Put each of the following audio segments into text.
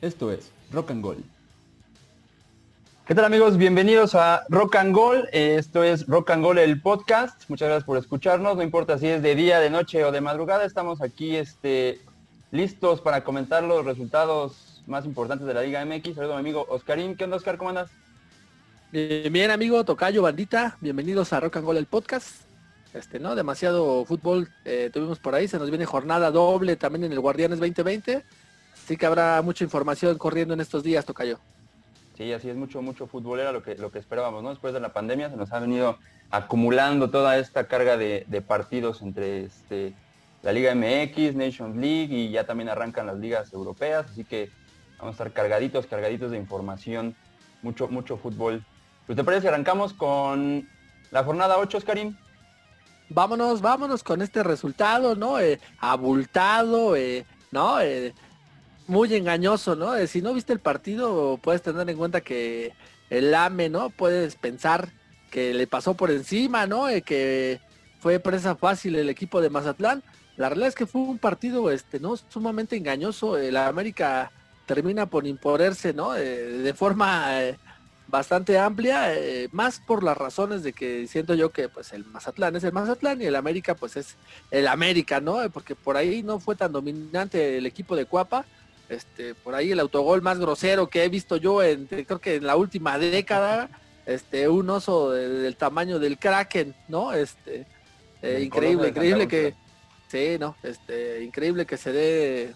Esto es Rock and Gold. ¿Qué tal amigos? Bienvenidos a Rock and Gold. Esto es Rock and Gold el podcast. Muchas gracias por escucharnos. No importa si es de día, de noche o de madrugada, estamos aquí este, listos para comentar los resultados más importantes de la Liga MX. Saludos mi amigo Oscarín. ¿Qué onda Oscar? ¿Cómo andas? Bien, bien amigo, Tocayo, bandita. Bienvenidos a Rock and Gold el podcast. Este, ¿no? Demasiado fútbol eh, tuvimos por ahí. Se nos viene jornada doble también en el Guardianes 2020. Así que habrá mucha información corriendo en estos días, Tocayo. Sí, así es mucho, mucho futbolera lo que, lo que esperábamos, ¿no? Después de la pandemia se nos ha venido acumulando toda esta carga de, partidos entre este, la Liga MX, Nations League y ya también arrancan las ligas europeas, así que vamos a estar cargaditos, cargaditos de información, mucho, mucho fútbol. Pues te parece que arrancamos con la jornada 8, Karim. Vámonos, vámonos con este resultado, ¿no? Eh, abultado, eh, ¿no? Eh, muy engañoso, ¿no? Eh, si no viste el partido, puedes tener en cuenta que el AME, ¿no? Puedes pensar que le pasó por encima, ¿no? Eh, que fue presa fácil el equipo de Mazatlán. La realidad es que fue un partido, este, ¿no? Sumamente engañoso. La América termina por imponerse, ¿no? Eh, de forma bastante amplia, más por las razones de que siento yo que pues el Mazatlán es el Mazatlán y el América pues es el América, ¿no? Porque por ahí no fue tan dominante el equipo de Cuapa este, por ahí el autogol más grosero que he visto yo en, creo que en la última década, este, un oso del tamaño del Kraken, ¿no? Este, eh, increíble, increíble que, sí, no, este, increíble que se dé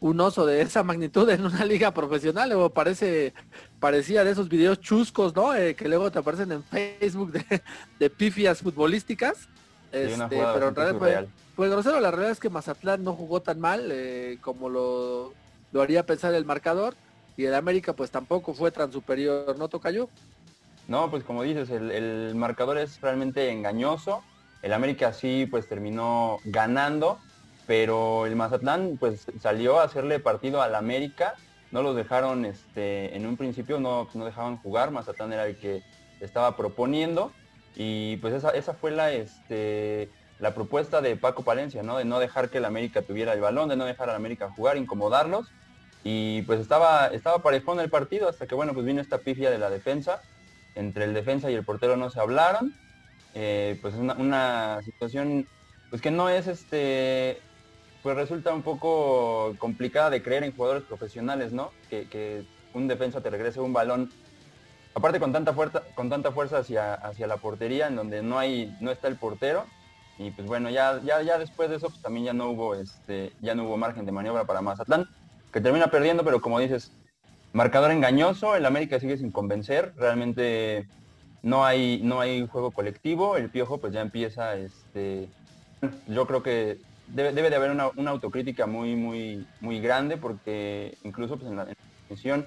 un oso de esa magnitud en una liga profesional, o parece, parecía de esos videos chuscos, ¿no? Eh, que luego te aparecen en Facebook de, pifias futbolísticas. Este, pero en realidad fue, grosero, la realidad es que Mazatlán no jugó tan mal eh, como lo lo haría pensar el marcador y el América pues tampoco fue tan superior, ¿no Tocayo? No, pues como dices, el, marcador es realmente engañoso. El América sí pues terminó ganando, pero el Mazatlán pues salió a hacerle partido al América. No los dejaron, este, en un principio no, no dejaban jugar, Mazatlán era el que estaba proponiendo y pues esa, esa fue la, este, la propuesta de Paco Palencia, ¿no? De no dejar que el América tuviera el balón, de no dejar al América jugar, incomodarlos. Y pues estaba, estaba parejón el partido hasta que, bueno, pues vino esta pifia de la defensa. Entre el defensa y el portero no se hablaron. Eh, pues es una, situación, pues que no es este, pues resulta un poco complicada de creer en jugadores profesionales, ¿no? Que, un defensa te regrese un balón aparte con tanta fuerza, con tanta fuerza hacia, hacia la portería, en donde no hay, no está el portero, y pues bueno, ya, ya, ya después de eso pues también ya no hubo este, ya no hubo margen de maniobra para Mazatlán, que termina perdiendo, pero como dices, marcador engañoso, el América sigue sin convencer, realmente no hay, no hay juego colectivo, el piojo pues ya empieza, este, yo creo que debe, de haber una, autocrítica muy, muy, muy grande, porque incluso pues en la, en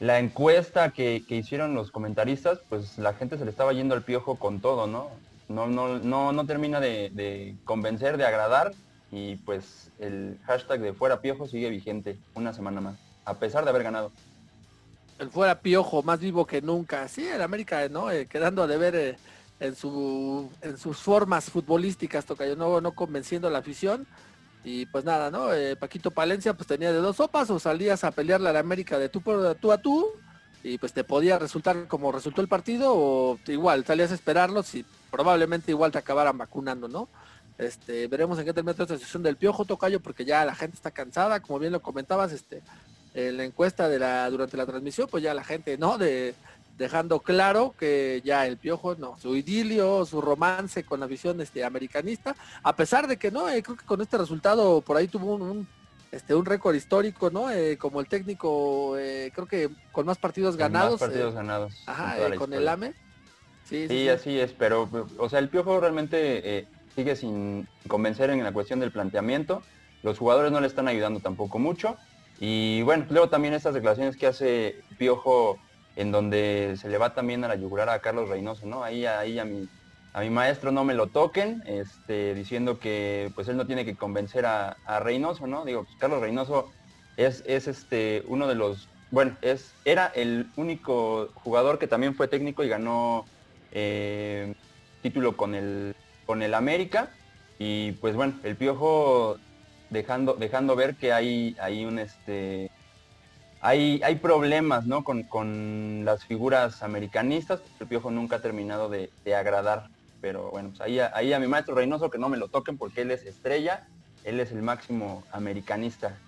la encuesta que, que, hicieron los comentaristas, pues la gente se le estaba yendo al piojo con todo, ¿no? No, no, no, no termina de, convencer, de agradar y pues el hashtag de fuera piojo sigue vigente una semana más, a pesar de haber ganado. El fuera piojo, más vivo que nunca. Sí, el América, ¿no? Eh, quedando a deber eh, en, su, en sus formas futbolísticas, toca yo no, no convenciendo a la afición. Y pues nada, ¿no? Eh, Paquito Palencia pues tenía de dos sopas o salías a pelearle a la América de tú, por, tú a tú y pues te podía resultar como resultó el partido o igual salías a esperarlos y probablemente igual te acabaran vacunando, ¿no? Este, veremos en qué termina esta sesión del piojo tocayo porque ya la gente está cansada, como bien lo comentabas, este, en la encuesta de la durante la transmisión, pues ya la gente, ¿no? De dejando claro que ya el piojo, no, su idilio, su romance con la visión este americanista, a pesar de que no, eh, creo que con este resultado por ahí tuvo un, este un récord histórico, ¿no? Eh, como el técnico, eh, creo que con más partidos ganados. Más partidos ganados. Ajá, con el AME. Sí, así es, pero, o sea, el Piojo realmente eh, sigue sin convencer en la cuestión del planteamiento. Los jugadores no le están ayudando tampoco mucho. Y bueno, luego también estas declaraciones que hace Piojo en donde se le va también a la yugular a Carlos Reynoso, ¿no? Ahí, ahí a mi, a mi maestro no me lo toquen, este, diciendo que pues él no tiene que convencer a, Reynoso, ¿no? Digo, pues Carlos Reynoso es, es este, uno de los, bueno, es, era el único jugador que también fue técnico y ganó eh, título con el, con el América. Y pues bueno, el Piojo dejando, dejando ver que hay, hay un este hay, hay problemas ¿no? con, las figuras americanistas. El Piojo nunca ha terminado de, agradar. Pero bueno, pues ahí, ahí a mi maestro Reynoso que no me lo toquen porque él es estrella, él es el máximo americanista.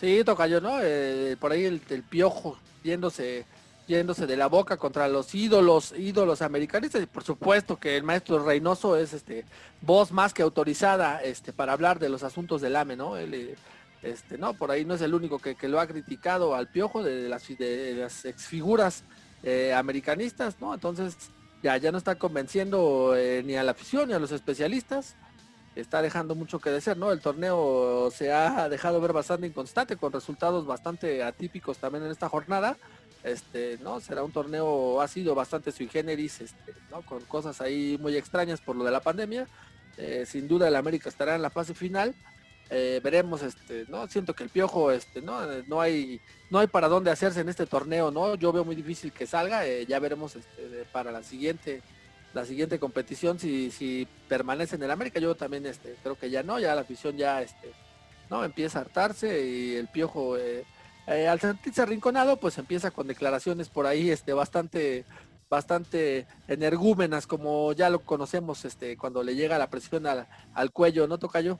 Sí, toca yo, ¿no? Eh, por ahí el, piojo yéndose, yéndose de la boca contra los ídolos, ídolos americanistas. Y por supuesto que el maestro Reynoso es este voz más que autorizada este, para hablar de los asuntos del AME, ¿no? Él, eh, este, no, por ahí no es el único que, lo ha criticado al piojo de, las, de las exfiguras eh, americanistas, ¿no? Entonces ya, ya no está convenciendo eh, ni a la afición ni a los especialistas. Está dejando mucho que decir, ¿no? El torneo se ha dejado ver bastante inconstante, con resultados bastante atípicos también en esta jornada. Este, ¿no? Será un torneo, ha sido bastante sui generis, este. Con cosas ahí muy extrañas por lo de la pandemia. Eh, sin duda el América estará en la fase final eh, veremos, este, ¿no? Siento que el piojo, ¿no? No hay, no hay para dónde hacerse en este torneo, ¿no? Yo veo muy difícil que salga, eh, ya veremos para la siguiente, la siguiente competición si, permanece en el América. Yo también creo que ya no, ya la afición ya ¿no? empieza a hartarse y el piojo eh, al sentirse arrinconado, pues empieza con declaraciones por ahí este, bastante bastante energúmenas como ya lo conocemos este cuando le llega la presión al, al cuello, ¿no toca yo?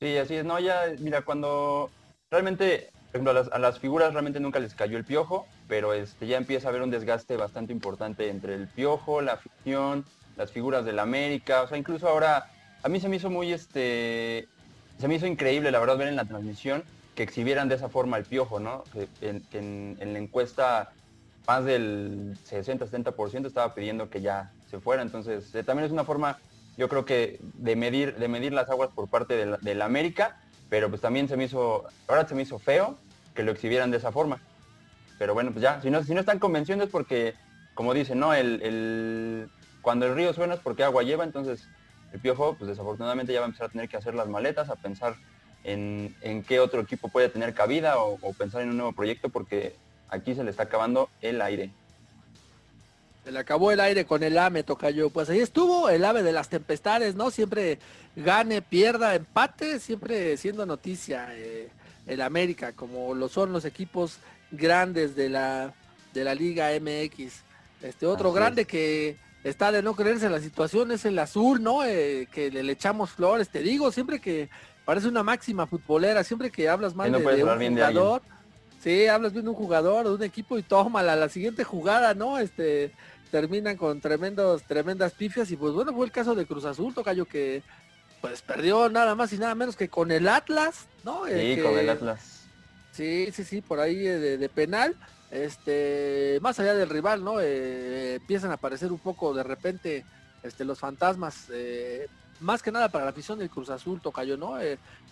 Sí, así es. No, ya, mira, cuando realmente, por ejemplo, a las, figuras realmente nunca les cayó el piojo, pero este, ya empieza a haber un desgaste bastante importante entre el piojo, la afición, las figuras del América. O sea, incluso ahora, a mí se me hizo muy, este, se me hizo increíble, la verdad, ver en la transmisión que exhibieran de esa forma el piojo, ¿no? En, la encuesta más del 60-70% estaba pidiendo que ya se fuera. Entonces, eh, también es una forma yo creo que de medir, de medir las aguas por parte de la, América, pero pues también se me hizo, ahora se me hizo feo que lo exhibieran de esa forma. Pero bueno, pues ya, si no, si no están convenciendo es porque, como dicen, ¿no? El, cuando el río suena es porque agua lleva, entonces el Piojo, pues desafortunadamente ya va a empezar a tener que hacer las maletas, a pensar en, qué otro equipo puede tener cabida o pensar en un nuevo proyecto porque aquí se le está acabando el aire. Se le acabó el aire con el AME, yo. Pues ahí estuvo el AME de las tempestades, ¿no? Siempre gane, pierda, empate, siempre siendo noticia eh, el América, como lo son los equipos grandes de la, de la Liga MX. Este otro grande que está de no creerse la situación es el azul, ¿no? Eh, que le, echamos flores, te digo, siempre que parece una máxima futbolera, siempre que hablas mal de, un jugador. sí, hablas bien de un jugador, de un equipo y tómala la siguiente jugada, ¿no? Este, terminan con tremendos, tremendas pifias y pues bueno, fue el caso de Cruz Azul, Tocayo, que pues perdió nada más y nada menos que con el Atlas, ¿no? Sí, con el Atlas. Sí, sí, sí, por ahí eh, de, penal. Este, más allá del rival, ¿no? Eh, empiezan a aparecer un poco de repente este, los fantasmas, eh, más que nada para la afición del Cruz Azul, Tocayo, ¿no?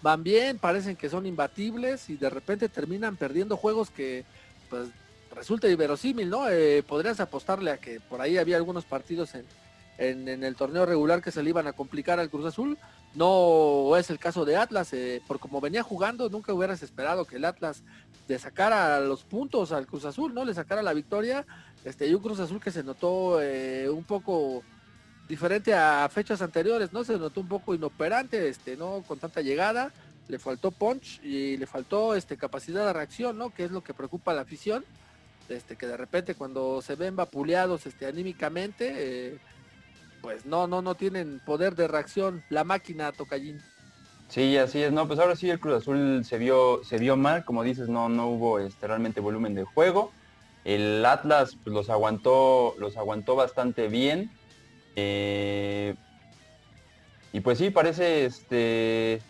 van bien, parecen que son imbatibles y de repente terminan perdiendo juegos que pues resulta inverosímil, ¿no? Eh, podrías apostarle a que por ahí había algunos partidos en, en, el torneo regular que se le iban a complicar al Cruz Azul. No es el caso de Atlas, eh, por como venía jugando, nunca hubieras esperado que el Atlas le sacara los puntos al Cruz Azul, ¿no? Le sacara la victoria. Este, y un Cruz Azul que se notó eh, un poco diferente a fechas anteriores, ¿no? Se notó un poco inoperante, este, ¿no? Con tanta llegada, le faltó punch y le faltó este, capacidad de reacción, ¿no? Que es lo que preocupa a la afición este, que de repente cuando se ven vapuleados este, anímicamente, eh, pues no, no, no tienen poder de reacción la máquina Tocallín. Sí, así es, no, pues ahora sí el Cruz Azul se vio, se vio mal, como dices, no, no hubo este, realmente volumen de juego. El Atlas pues, los aguantó, los aguantó bastante bien. Eh, y pues sí, parece este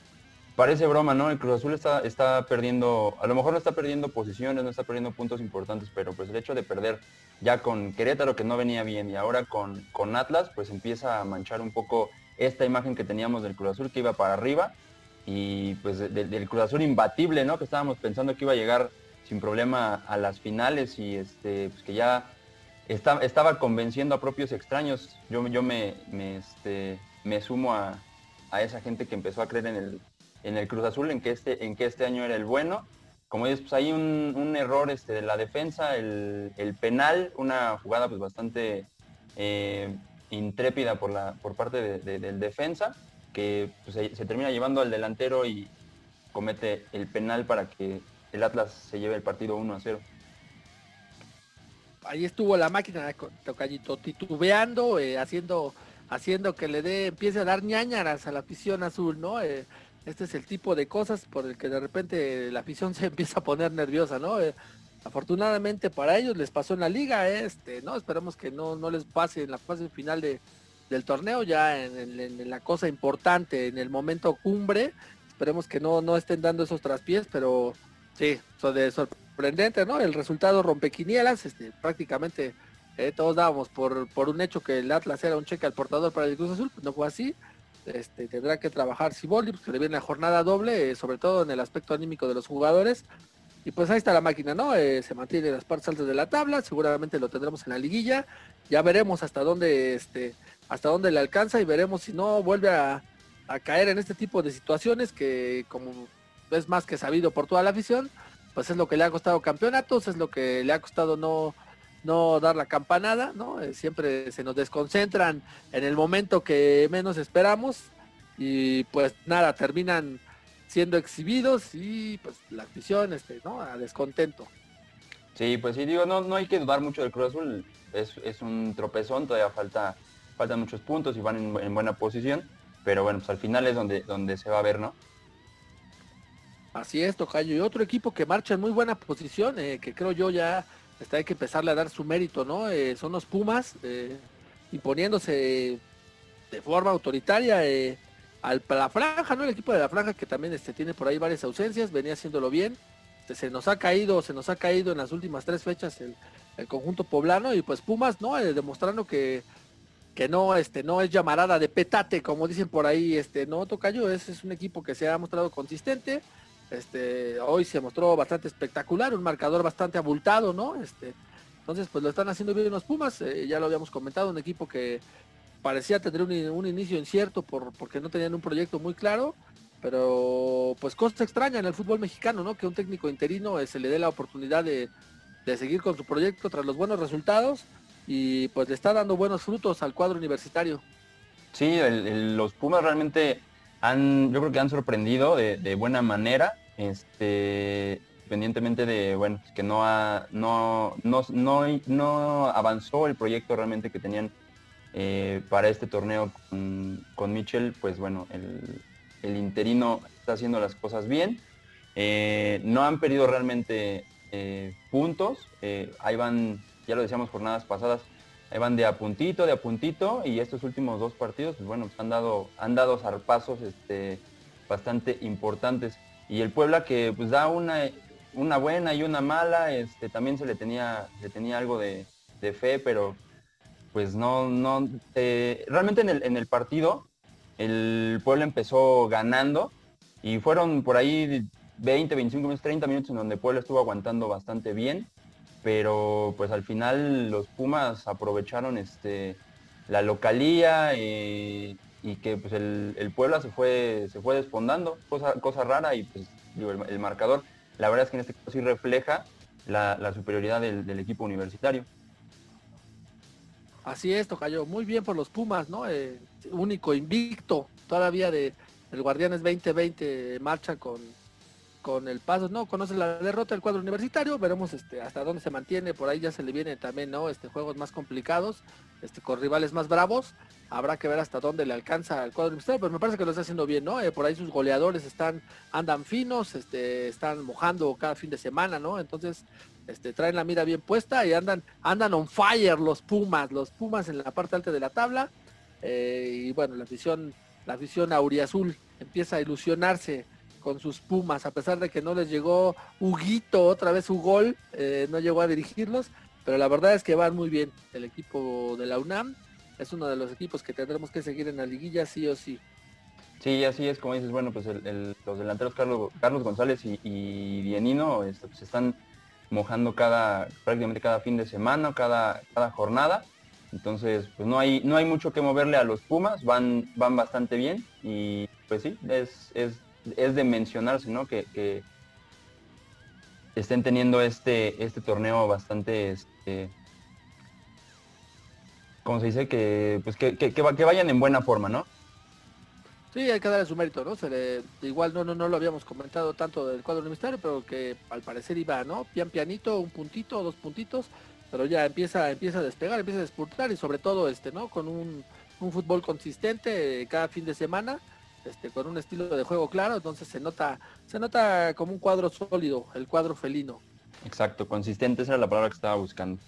parece broma, ¿no? El Cruz Azul está, está perdiendo, a lo mejor no está perdiendo posiciones, no está perdiendo puntos importantes, pero pues el hecho de perder ya con Querétaro que no venía bien y ahora con, con Atlas, pues empieza a manchar un poco esta imagen que teníamos del Cruz Azul que iba para arriba y pues del Cruz Azul imbatible, ¿no? Que estábamos pensando que iba a llegar sin problema a las finales y este, pues que ya estaba convenciendo a propios extraños. Yo, yo me, este, me sumo a, a esa gente que empezó a creer en el, en el Cruz Azul en que este, en que este año era el bueno. Como dices, pues hay un, error este, de la defensa, el, penal, una jugada pues bastante eh, intrépida por, la, por parte del defensa, que pues, se, termina llevando al delantero y comete el penal para que el Atlas se lleve el partido 1 a 0. Ahí estuvo la máquina Tocallito titubeando, eh, haciendo, haciendo que le dé, empiece a dar ñañaras a la afición azul, ¿no? Eh, este es el tipo de cosas por el que de repente la afición se empieza a poner nerviosa, ¿no? Eh, afortunadamente para ellos les pasó en la liga, este, ¿no? Esperemos que no, no les pase en la fase final de, del torneo, ya en, la cosa importante, en el momento cumbre. Esperemos que no, no estén dando esos traspiés, pero sí, eso de sorprendente, ¿no? El resultado rompequinielas, este, prácticamente eh, todos dábamos por, por un hecho que el Atlas era un cheque al portador para el Cruz Azul, pues no fue así. Este, tendrá que trabajar Siboldi, porque le viene la jornada doble, eh, sobre todo en el aspecto anímico de los jugadores. Y pues ahí está la máquina, ¿no? Eh, se mantiene en las partes altas de la tabla, seguramente lo tendremos en la liguilla. Ya veremos hasta dónde, este, hasta dónde le alcanza y veremos si no vuelve a, caer en este tipo de situaciones que como es más que sabido por toda la afición, pues es lo que le ha costado campeonatos, es lo que le ha costado no, no dar la campanada, ¿no? Eh, siempre se nos desconcentran en el momento que menos esperamos y pues nada, terminan siendo exhibidos y pues la afición, este, ¿no? A descontento. Sí, pues sí, digo, no, no hay que dudar mucho del Cruz Azul, es, es un tropezón, todavía falta faltan muchos puntos y van en, buena posición, pero bueno, pues al final es donde, donde se va a ver, ¿no? Así es, Tocayo. Y otro equipo que marcha en muy buena posición, eh, que creo yo ya está, hay que empezarle a dar su mérito, ¿no? Eh, son los Pumas, eh, imponiéndose de forma autoritaria al, a la franja, ¿no? El equipo de la franja que también este, tiene por ahí varias ausencias, venía haciéndolo bien. Se nos ha caído, se nos ha caído en las últimas tres fechas el, el conjunto poblano y pues Pumas, ¿no? demostrando que que no, este, no es llamarada de petate, como dicen por ahí, este, no Tocayo, es, es un equipo que se ha mostrado consistente, este, hoy se mostró bastante espectacular, un marcador bastante abultado, ¿no? Este, entonces, pues lo están haciendo bien los Pumas, eh, ya lo habíamos comentado, un equipo que parecía tener un, inicio incierto por, porque no tenían un proyecto muy claro, pero pues cosa extraña en el fútbol mexicano, ¿no? Que un técnico interino eh, se le dé la oportunidad de seguir con su proyecto tras los buenos resultados y pues le está dando buenos frutos al cuadro universitario. Sí, los Pumas realmente han, yo creo que han sorprendido de, buena manera, este, independientemente de, bueno, que no, ha, no, no, no, avanzó el proyecto realmente que tenían eh, para este torneo con, con Mitchell, pues bueno, el, interino está haciendo las cosas bien. Eh, no han perdido realmente eh, puntos, ahí van ya lo decíamos jornadas pasadas, ahí van de a puntito, de a puntito, y estos últimos dos partidos, pues bueno, pues han dado, han dado zarpazos este, bastante importantes. Y el Puebla que pues da una, una buena y una mala, este, también se le tenía, le tenía algo de, fe, pero pues no, no, eh, realmente en el, en el partido el Puebla empezó ganando y fueron por ahí 20, 25 minutos, 30 minutos en donde Puebla estuvo aguantando bastante bien pero pues al final los Pumas aprovecharon este la localía y, que pues el, Puebla se fue se fue despondando, cosa, cosa rara y pues el, marcador, la verdad es que en este caso sí refleja la, superioridad del, equipo universitario. Así es, Tocayo, muy bien por los Pumas, ¿no? Eh, único invicto todavía de el Guardianes 2020 marcha con con el paso, no conoce la derrota del cuadro universitario, veremos este hasta dónde se mantiene, por ahí ya se le viene también, ¿no? Este juegos más complicados, este con rivales más bravos, habrá que ver hasta dónde le alcanza al cuadro universitario, pero me parece que lo está haciendo bien, ¿no? Eh, por ahí sus goleadores están andan finos, este están mojando cada fin de semana, ¿no? Entonces, este traen la mira bien puesta y andan andan on fire los Pumas, los Pumas en la parte alta de la tabla. Eh, y bueno, la afición la afición auriazul empieza a ilusionarse con sus Pumas, a pesar de que no les llegó Huguito otra vez su gol, eh, no llegó a dirigirlos, pero la verdad es que van muy bien. El equipo de la UNAM es uno de los equipos que tendremos que seguir en la liguilla sí o sí. Sí, así es, como dices, bueno, pues los delanteros Carlos, Carlos González y, y Dienino este, pues, se están mojando cada, prácticamente cada fin de semana, cada, cada jornada. Entonces, pues no hay, no hay mucho que moverle a los Pumas, van, van bastante bien y pues sí, es, es es de mencionarse, ¿no? Que, estén teniendo este, este torneo bastante, este, ¿cómo se dice? Que, pues que, que, vayan en buena forma, ¿no? Sí, hay que darle su mérito, ¿no? Se le, igual no, no, no lo habíamos comentado tanto del cuadro universitario, pero que al parecer iba, ¿no? Pian pianito, un puntito, dos puntitos, pero ya empieza, empieza a despegar, empieza a despuntar y sobre todo este, ¿no? Con un, un fútbol consistente eh, cada fin de semana, este, con un estilo de juego claro, entonces se nota, se nota como un cuadro sólido, el cuadro felino. Exacto, consistente, esa era la palabra que estaba buscando.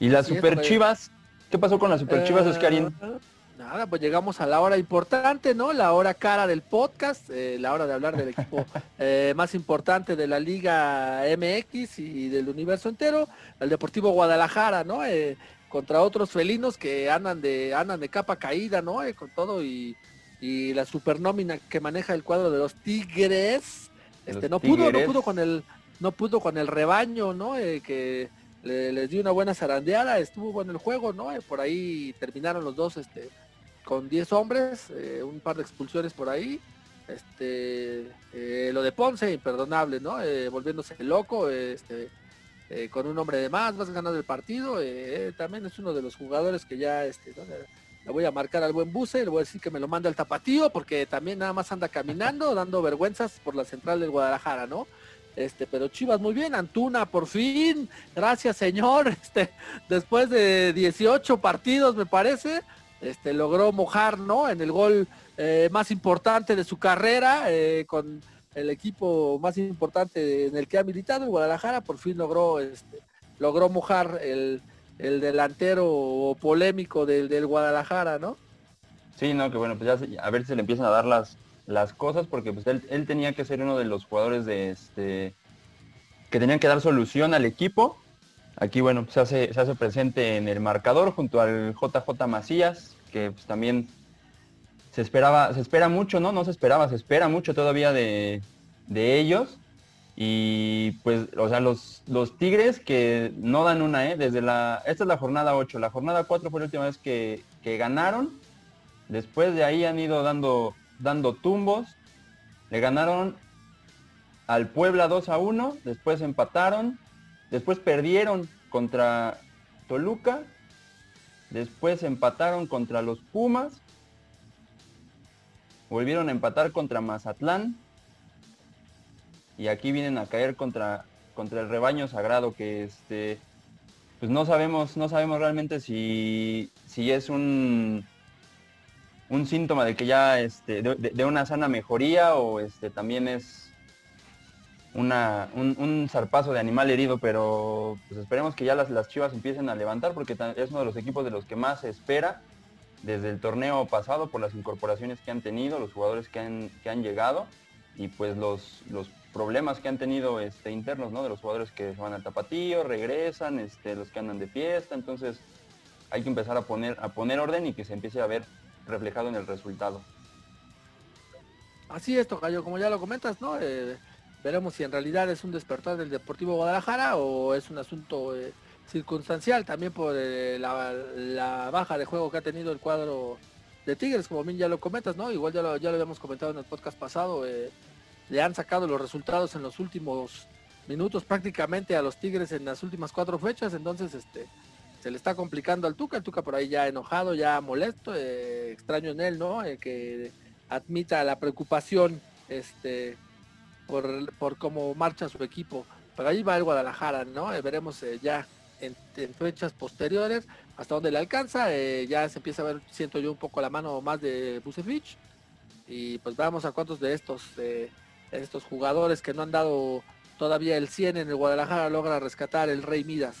Y las Super Chivas, ¿qué pasó con las Super Chivas, Oscarín? Eh, nada, pues llegamos a la hora importante, ¿no? La hora cara del podcast, eh, la hora de hablar del equipo eh, más importante de la Liga MX y del universo entero, el Deportivo Guadalajara, ¿no? Eh, contra otros felinos que andan de andan de capa caída, ¿no? con todo y, y la supernómina que maneja el cuadro de los Tigres, este no pudo, no pudo con el no pudo con el rebaño, ¿no? que les dio una buena zarandeada, estuvo bueno el juego, ¿no? por ahí terminaron los dos este, con 10 hombres, eh, un par de expulsiones por ahí. Este, eh, lo de Ponce, imperdonable, ¿no? Eh, volviéndose loco, este, con un hombre de más, vas ganando el partido. también es uno de los jugadores que ya, este, le voy a marcar al buen Buse, le voy a decir que me lo manda el tapatío, porque también nada más anda caminando, dando vergüenzas por la central del Guadalajara, ¿no? Este, pero Chivas muy bien, Antuna por fin, gracias señor, este, después de 18 partidos me parece, este, logró mojar, ¿no? En el gol eh, más importante de su carrera, eh, con el equipo más importante en el que ha militado, en Guadalajara, por fin logró, este, logró mojar el, delantero polémico del, Guadalajara, ¿no? Sí, no, que bueno, pues ya a ver si le empiezan a dar las, las cosas, porque pues él, él tenía que ser uno de los jugadores de este que tenían que dar solución al equipo Aquí, bueno, se hace, se hace presente en el marcador junto al JJ Macías, que pues, también se esperaba, se espera mucho, ¿no? No se esperaba, se espera mucho todavía de, ellos. Y pues, o sea, los, los Tigres que no dan una, ¿eh? Desde la, esta es la jornada 8, la jornada 4 fue la última vez que, que ganaron. Después de ahí han ido dando, dando tumbos. Le ganaron al Puebla 2 a 1, después empataron, Después perdieron contra Toluca. Después empataron contra los Pumas. Volvieron a empatar contra Mazatlán. Y aquí vienen a caer contra, contra el rebaño sagrado que este pues no sabemos, no sabemos realmente si, si es un, un síntoma de que ya este, de, una sana mejoría o este también es una, un, zarpazo de animal herido, pero pues esperemos que ya las, las Chivas empiecen a levantar porque es uno de los equipos de los que más se espera desde el torneo pasado por las incorporaciones que han tenido, los jugadores que han, que han llegado y pues los, los problemas que han tenido este, internos, ¿no? De los jugadores que van al tapatío, regresan, este, los que andan de fiesta, entonces hay que empezar a poner, a poner orden y que se empiece a ver reflejado en el resultado. Así es, Tocayo, como ya lo comentas, ¿no? Eh, Veremos si en realidad es un despertar del Deportivo Guadalajara o es un asunto eh, circunstancial también por eh, la, baja de juego que ha tenido el cuadro de Tigres, como bien ya lo comentas, ¿no? Igual ya lo, ya lo habíamos comentado en el podcast pasado, le han sacado los resultados en los últimos minutos prácticamente a los Tigres en las últimas cuatro fechas, entonces este se le está complicando al Tuca, el Tuca por ahí ya enojado, ya molesto, extraño en él, ¿no? que admita la preocupación este por, cómo marcha su equipo. Pero ahí va el Guadalajara, ¿no? Eh, veremos eh, ya en, fechas posteriores hasta dónde le alcanza. Eh, ya se empieza a ver, siento yo, un poco la mano más de Busevich. Y pues vamos a cuántos de estos, estos jugadores que no han dado todavía el 100 en el Guadalajara logra rescatar el Rey Midas.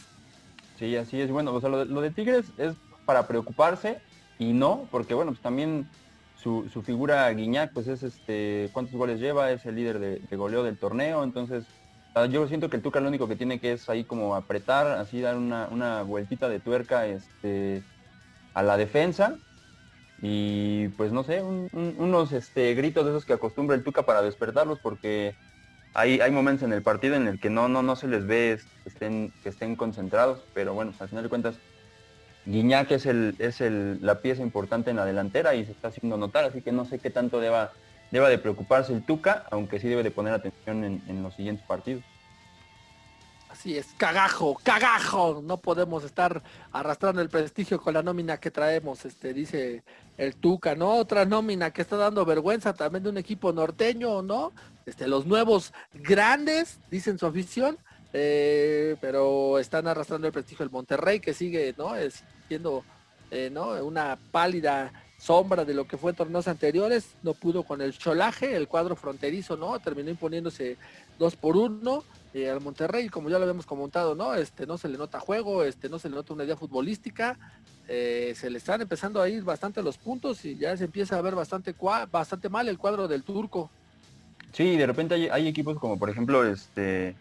Sí, así es. Bueno, o sea, lo, de Tigres es para preocuparse y no, porque bueno, pues también su, figura Guiñac, pues es este, cuántos goles lleva, es el líder de, goleo del torneo, entonces ah, yo siento que el Tuca lo único que tiene que es ahí como apretar, así dar una, vueltita de tuerca este, a la defensa y pues no sé, unos este, gritos de esos que acostumbra el Tuca para despertarlos porque hay, hay momentos en el partido en el que no, no, no se les ve que estén, que estén concentrados, pero bueno, al final de cuentas Guiñac es, el, es el, la pieza importante en la delantera y se está haciendo notar, así que no sé qué tanto deba, deba de preocuparse el Tuca, aunque sí debe de poner atención en, los siguientes partidos. Así es, cagajo, cagajo. No podemos estar arrastrando el prestigio con la nómina que traemos, este, dice el Tuca, ¿no? Otra nómina que está dando vergüenza también de un equipo norteño, ¿no? Este, los nuevos grandes, dicen su afición, eh, pero están arrastrando el prestigio del Monterrey, que sigue, ¿no? Es, siendo, eh, ¿no? Una pálida sombra de lo que fue en torneos anteriores, no pudo con el cholaje, el cuadro fronterizo, ¿no? Terminó imponiéndose dos por uno eh, al Monterrey, como ya lo habíamos comentado, ¿no? Este, no se le nota juego, este, no se le nota una idea futbolística, eh, se le están empezando a ir bastante los puntos y ya se empieza a ver bastante, bastante mal el cuadro del turco. Sí, de repente hay, equipos como por ejemplo este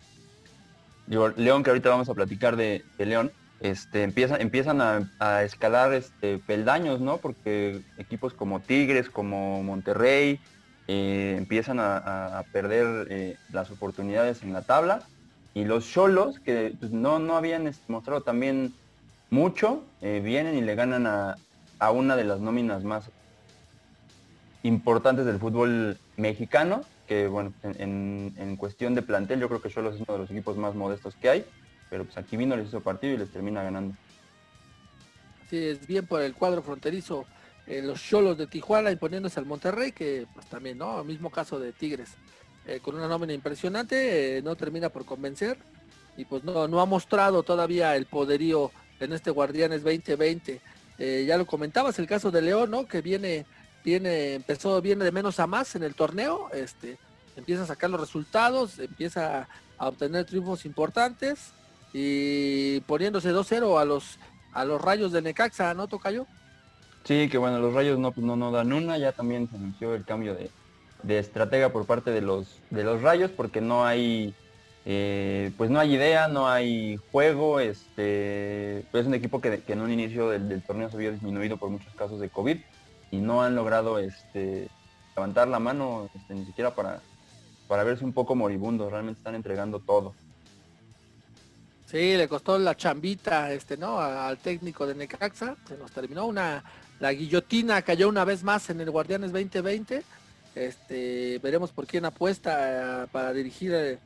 León, que ahorita vamos a platicar de, León, este, empiezan, empiezan a, escalar este, peldaños, ¿no? Porque equipos como Tigres, como Monterrey, eh, empiezan a, perder eh, las oportunidades en la tabla. Y los Cholos, que pues, no, no habían este, mostrado también mucho, eh, vienen y le ganan a, una de las nóminas más importantes del fútbol mexicano, que bueno, en, cuestión de plantel yo creo que Cholos es uno de los equipos más modestos que hay, pero pues aquí vino, les hizo partido y les termina ganando. Sí, es bien por el cuadro fronterizo eh, los Cholos de Tijuana imponiéndose al Monterrey, que pues también, ¿no? Mismo caso de Tigres, eh, con una nómina impresionante, eh, no termina por convencer y pues no, no ha mostrado todavía el poderío en este Guardianes 2020. ya lo comentabas, el caso de León, ¿no? Que viene, viene, empezó, viene de menos a más en el torneo, este, empieza a sacar los resultados, empieza a obtener triunfos importantes y poniéndose 2-0 a los, a los rayos de Necaxa, ¿no, Tocayo? Sí, que bueno, los Rayos no, no, no dan una, ya también se anunció el cambio de, estratega por parte de los, de los Rayos porque no hay eh, pues no hay idea, no hay juego, este es un equipo que, en un inicio del, torneo se había disminuido por muchos casos de COVID y no han logrado este, levantar la mano este, ni siquiera para, para verse un poco moribundos, realmente están entregando todo. Sí, le costó la chambita este, ¿no? al técnico de Necaxa, se nos terminó una la guillotina cayó una vez más en el Guardianes 2020. Este, veremos por quién apuesta eh, para dirigir eh,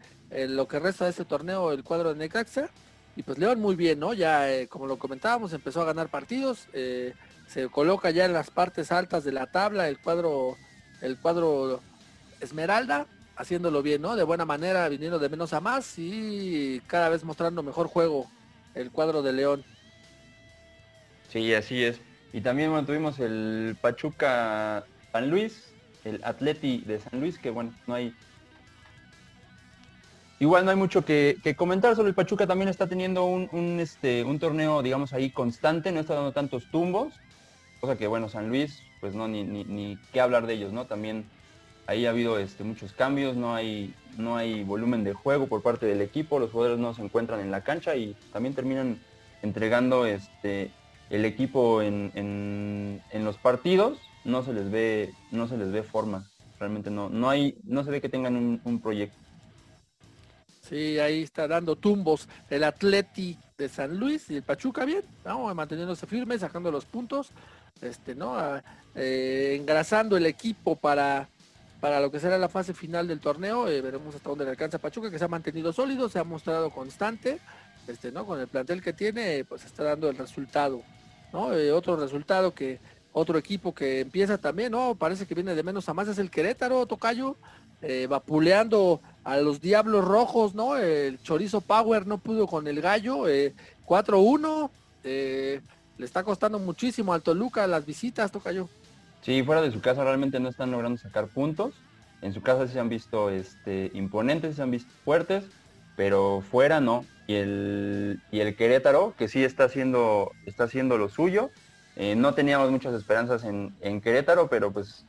lo que resta de este torneo el cuadro de Necaxa. Y pues León muy bien, ¿no? Ya, eh, como lo comentábamos, empezó a ganar partidos. se coloca ya en las partes altas de la tabla el cuadro, el cuadro Esmeralda, haciéndolo bien, ¿no? De buena manera, viniendo de menos a más y cada vez mostrando mejor juego el cuadro de León. Sí, así es. Y también bueno, tuvimos el Pachuca San Luis, el Atleti de San Luis, que bueno, no hay... Igual no hay mucho que, comentar sobre el Pachuca, también está teniendo un, este, un torneo, digamos, ahí constante, no está dando tantos tumbos, cosa que bueno, San Luis, pues no, ni, ni, qué hablar de ellos, ¿no? También ahí ha habido este, muchos cambios, no hay, no hay volumen de juego por parte del equipo, los jugadores no se encuentran en la cancha y también terminan entregando este, el equipo en, los partidos no se les ve no se les ve forma. Realmente no no hay no se ve que tengan un, proyecto. Sí ahí está dando tumbos el Atleti de San Luis y el Pachuca bien vamos manteniéndose firme sacando los puntos este no ah, eh, engrasando el equipo para para lo que será la fase final del torneo eh, veremos hasta dónde le alcanza Pachuca que se ha mantenido sólido se ha mostrado constante este no con el plantel que tiene pues está dando el resultado ¿no? Eh, otro resultado que otro equipo que empieza también, ¿no? Parece que viene de menos a más, es el Querétaro, Tocayo, eh, vapuleando a los Diablos Rojos, ¿no? El Chorizo Power no pudo con el Gallo, 4-1, eh, le está costando muchísimo al Toluca las visitas, Tocayo. Sí, fuera de su casa realmente no están logrando sacar puntos, en su casa se han visto este, imponentes, se han visto fuertes, pero fuera no y el, y el Querétaro, que sí está haciendo, está haciendo lo suyo. Eh, no teníamos muchas esperanzas en, Querétaro, pero pues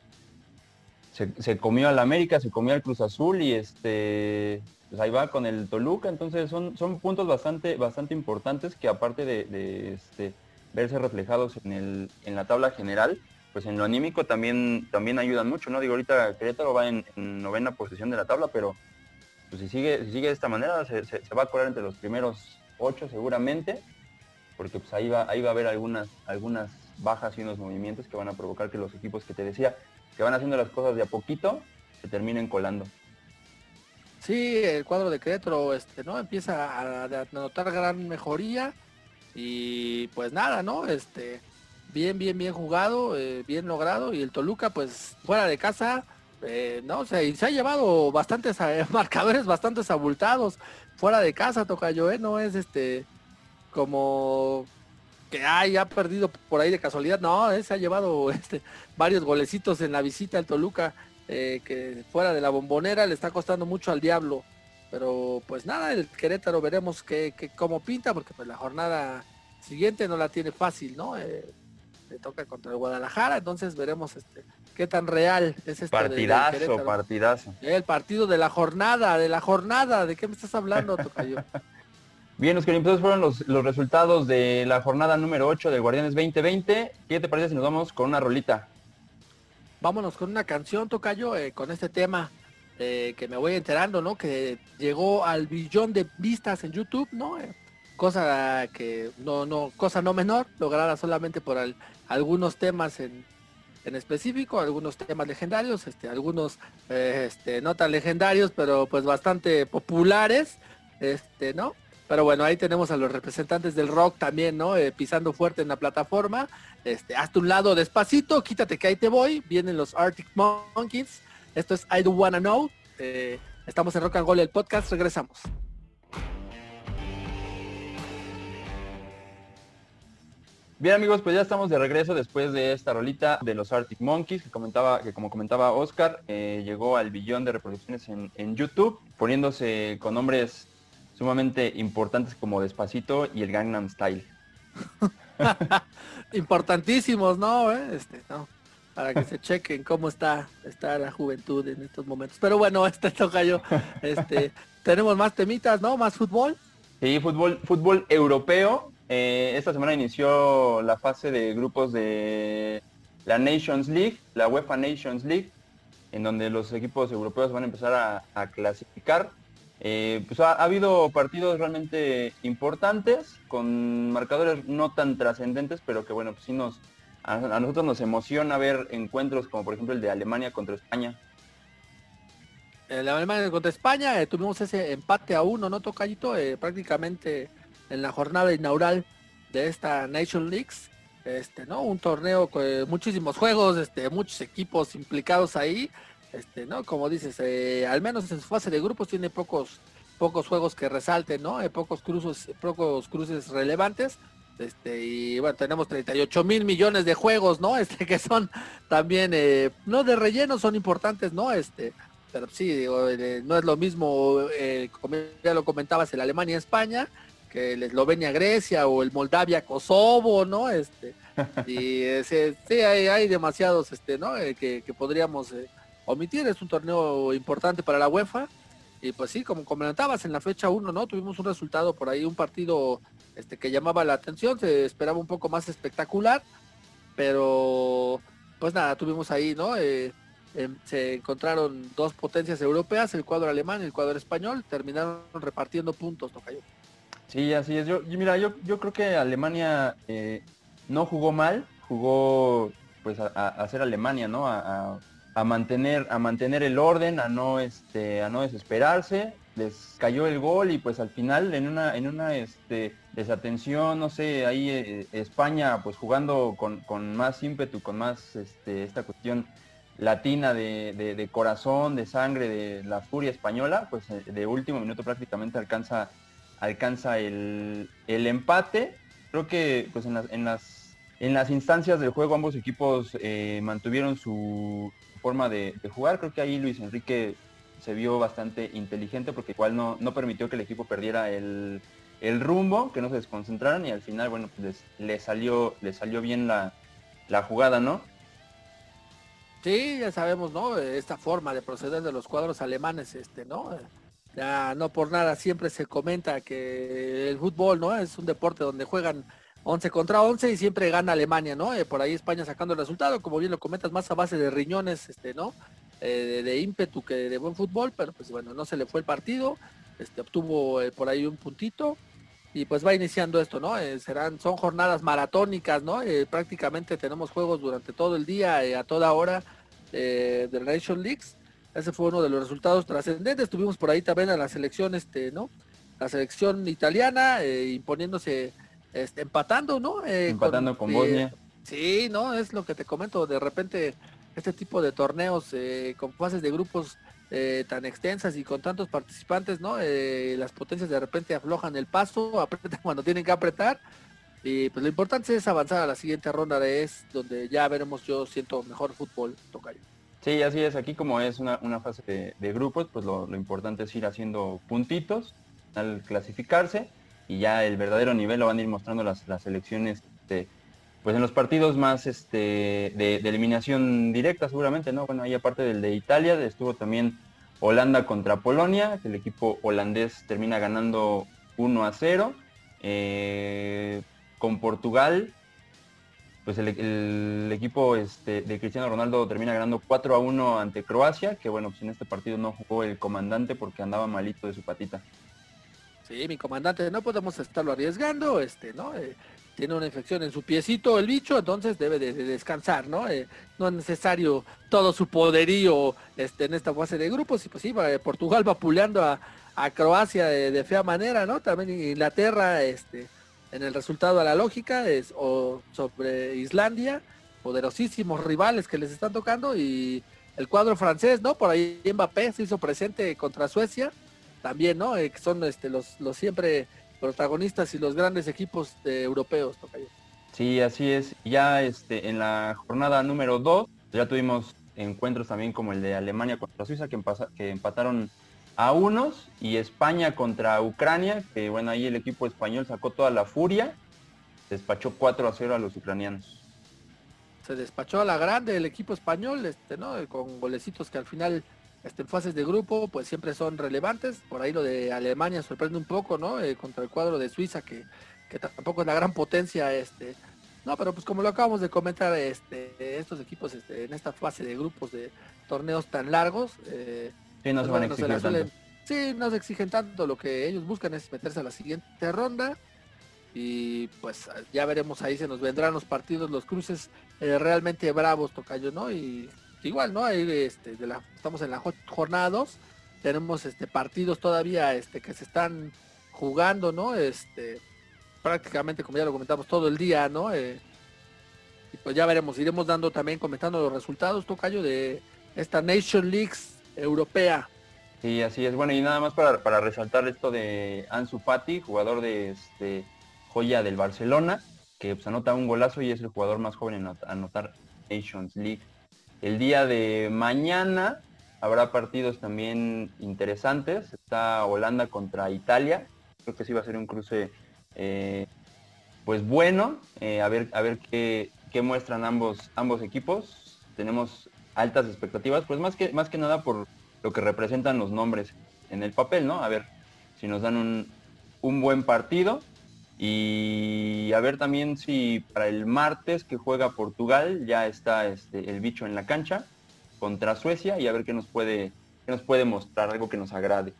se, comió al América, se comió al Cruz Azul y este pues ahí va con el Toluca. Entonces son, son puntos bastante, bastante importantes que aparte de, este, verse reflejados en, el, en la tabla general, pues en lo anímico también, también ayudan mucho, ¿no? Digo, ahorita Querétaro va en, en novena posición de la tabla, pero pues si sigue, sigue de esta manera, se, va a colar entre los primeros ocho seguramente, porque pues ahí va, a haber algunas, algunas bajas y unos movimientos que van a provocar que los equipos que te decía, que van haciendo las cosas de a poquito, se terminen colando. Sí, el cuadro de Querétaro, este, ¿no? Empieza a, a notar gran mejoría y pues nada, ¿no? Este, bien, bien, bien jugado, eh, bien logrado y el Toluca, pues fuera de casa, eh, no, sea, y se ha llevado bastantes eh, marcadores, bastantes abultados fuera de casa, toca yo, ¿eh? No es este como que ay, ha perdido por ahí de casualidad, no, se ha llevado este varios golecitos en la visita al Toluca eh, que fuera de la bombonera le está costando mucho al diablo. Pero pues nada, el Querétaro veremos que, cómo pinta, porque pues la jornada siguiente no la tiene fácil, ¿no? Eh, le toca contra el Guadalajara, entonces veremos este qué tan real es este partidazo, partidazo. El partido de la jornada, de la jornada, ¿de qué me estás hablando, Tocayo? Bien, los entonces fueron los, los, resultados de la jornada número 8 de Guardianes 2020. ¿Qué te parece si nos vamos con una rolita? vámonos con una canción, Tocayo, eh, con este tema eh, que me voy enterando, ¿no? Que llegó al billón de vistas en YouTube, ¿no? Eh, cosa que no, no, cosa no menor, lograda solamente por algunos temas en, en específico, algunos temas legendarios, este, algunos este, no tan legendarios, pero pues bastante populares, este, ¿no? Pero bueno, ahí tenemos a los representantes del rock también, ¿no? Eh, pisando fuerte en la plataforma. Este, hazte un lado despacito, quítate que ahí te voy. Vienen los Arctic Monkeys. Esto es I Do Wanna Know. Eh, estamos en Rock and Roll el podcast. Regresamos. Bien amigos, pues ya estamos de regreso después de esta rolita de los Arctic Monkeys que comentaba, que como comentaba Oscar, eh, llegó al billón de reproducciones en, en YouTube, poniéndose con nombres sumamente importantes como Despacito y el Gangnam Style. Importantísimos, ¿no? ¿Eh? Este, no, para que se chequen cómo está, está la juventud en estos momentos. Pero bueno, este toca yo. Este, tenemos más temitas, ¿no? Más fútbol. Sí, fútbol, fútbol europeo. Eh, esta semana inició la fase de grupos de la Nations League, la UEFA Nations League, en donde los equipos europeos van a empezar a clasificar. Eh, pues ha, habido partidos realmente importantes, con marcadores no tan trascendentes, pero que bueno, pues sí nos, a, nosotros nos emociona ver encuentros como por ejemplo el de Alemania contra España. De Alemania contra España, eh, tuvimos ese empate a uno, ¿no, Tocayito? Eh, prácticamente en la jornada inaugural de esta Nation Leagues. Este, ¿no? Un torneo con muchísimos juegos, este, muchos equipos implicados ahí este, ¿no? Como dices, eh, al menos en su fase de grupos tiene pocos, pocos juegos que resalten, ¿no? Hay pocos cruces, pocos cruces relevantes. Este, y bueno, tenemos 38 mil millones de juegos, ¿no? Este, que son también, eh, no de relleno, son importantes, ¿no? Este, pero sí, eh, no es lo mismo, como ya lo comentabas, el Alemania-España, que el Eslovenia-Grecia o el Moldavia-Kosovo, ¿no? Este, y sí, hay, hay demasiados, este, ¿no? que, que podríamos omitir. Es un torneo importante para la UEFA. Y pues sí, como comentabas, en la fecha 1, ¿no? Tuvimos un resultado por ahí, un partido este, que llamaba la atención, se esperaba un poco más espectacular, pero pues nada, tuvimos ahí, ¿no? Eh, em, se encontraron dos potencias europeas, el cuadro alemán y el cuadro español, terminaron repartiendo puntos, Tocayo. Sí, así es. Yo, mira, yo, yo creo que Alemania eh, no jugó mal, jugó pues a, hacer Alemania, ¿no? a a mantener, a mantener el orden, a no, este, a no desesperarse. Les cayó el gol y pues al final en una, en una este, desatención, no sé, ahí eh, España pues jugando con, más ímpetu, con más este, esta cuestión latina de, corazón, de sangre, de la furia española, pues eh, de último minuto prácticamente alcanza, alcanza el, empate. Creo que pues en las, en las, en las instancias del juego ambos equipos eh, mantuvieron su, forma de, jugar. Creo que ahí Luis Enrique se vio bastante inteligente porque igual no, no permitió que el equipo perdiera el, rumbo, que no se desconcentraran y al final, bueno, pues le salió, le salió bien la, jugada, ¿no? Sí, ya sabemos, ¿no? Esta forma de proceder de los cuadros alemanes, este, ¿no? Ya no por nada siempre se comenta que el fútbol, ¿no? Es un deporte donde juegan 11 contra 11 y siempre gana Alemania, ¿no? Eh, por ahí España sacando el resultado, como bien lo comentas, más a base de riñones, este, ¿no? Eh, de, ímpetu que de buen fútbol, pero pues bueno, no se le fue el partido, este, obtuvo eh, por ahí un puntito y pues va iniciando esto, ¿no? serán, son jornadas maratónicas, ¿no? prácticamente tenemos juegos durante todo el día, a toda hora de Nation Leagues ese fue uno de los resultados trascendentes. Tuvimos por ahí también a la selección, este, ¿no? La selección italiana eh, imponiéndose, este, empatando, ¿no? Eh, empatando con, Bosnia. Sí, no, es lo que te comento. De repente, este tipo de torneos con fases de grupos tan extensas y con tantos participantes, ¿no? las potencias de repente aflojan el paso, apretan cuando tienen que apretar y pues lo importante es avanzar a la siguiente ronda de es donde ya veremos, yo siento mejor fútbol, Tocayo. Sí, así es, aquí como es una, fase de, grupos, pues lo, importante es ir haciendo puntitos al clasificarse y ya el verdadero nivel lo van a ir mostrando las, las elecciones, este, pues en los partidos más este, de, eliminación directa seguramente, ¿no? Bueno, ahí aparte del de Italia, estuvo también Holanda contra Polonia, que el equipo holandés termina ganando 1 a 0. Eh, con Portugal, pues el, equipo este, de Cristiano Ronaldo termina ganando 4 a 1 ante Croacia, que bueno, pues en este partido no jugó el comandante porque andaba malito de su patita. Sí, mi comandante, no podemos estarlo arriesgando, este, ¿no? Eh, tiene una infección en su piecito el bicho, entonces debe de, descansar, ¿no? Eh, no es necesario todo su poderío este, en esta fase de grupos, y pues sí, Portugal vapuleando a, a Croacia de, de, fea manera, ¿no? También Inglaterra, este, en el resultado a la lógica es o sobre Islandia, poderosísimos rivales que les están tocando y el cuadro francés, ¿no? Por ahí Mbappé se hizo presente contra Suecia, también, ¿no? Eh, que son este, los, siempre protagonistas y los grandes equipos europeos, Tocayo. Sí, así es. Ya este, en la jornada número 2 ya tuvimos encuentros también como el de Alemania contra Suiza que empataron a unos y España contra Ucrania, que bueno, ahí el equipo español sacó toda la furia, despachó 4 a 0 a los ucranianos. Se despachó a la grande el equipo español, este, ¿no? Con golecitos que al final este, en fases de grupo pues siempre son relevantes. Por ahí lo de Alemania sorprende un poco, ¿no? Eh, contra el cuadro de Suiza que, que tampoco es la gran potencia, este. No, pero pues como lo acabamos de comentar, este, estos equipos este, en esta fase de grupos de torneos tan largos, eh, Sí, no se van a exigir tanto. Sí, no se exigen tanto. Lo que ellos buscan es meterse a la siguiente ronda. Y pues ya veremos ahí se nos vendrán los partidos, los cruces eh, realmente bravos, Tocayo, ¿no? Y igual, ¿no? Ahí este, de la, estamos en la jornada 2. Tenemos este partidos todavía este que se están jugando, ¿no? Este prácticamente como ya lo comentamos todo el día, ¿no? Eh, y pues ya veremos, iremos dando también comentando los resultados, Tocayo, de esta Nation Leagues europea. Sí, así es. Bueno, y nada más para, resaltar esto de Ansu Fati, jugador de este, joya del Barcelona, que pues, anota un golazo y es el jugador más joven en anotar Nations League. El día de mañana habrá partidos también interesantes. Está Holanda contra Italia. Creo que sí va a ser un cruce eh, pues bueno. Eh, a ver, a ver qué, qué muestran ambos, ambos equipos. Tenemos altas expectativas, pues más que, más que nada por lo que representan los nombres en el papel, ¿no? A ver si nos dan un, un buen partido y a ver también si para el martes que juega Portugal ya está este, el bicho en la cancha contra Suecia y a ver qué nos puede, qué nos puede mostrar, algo que nos agrade.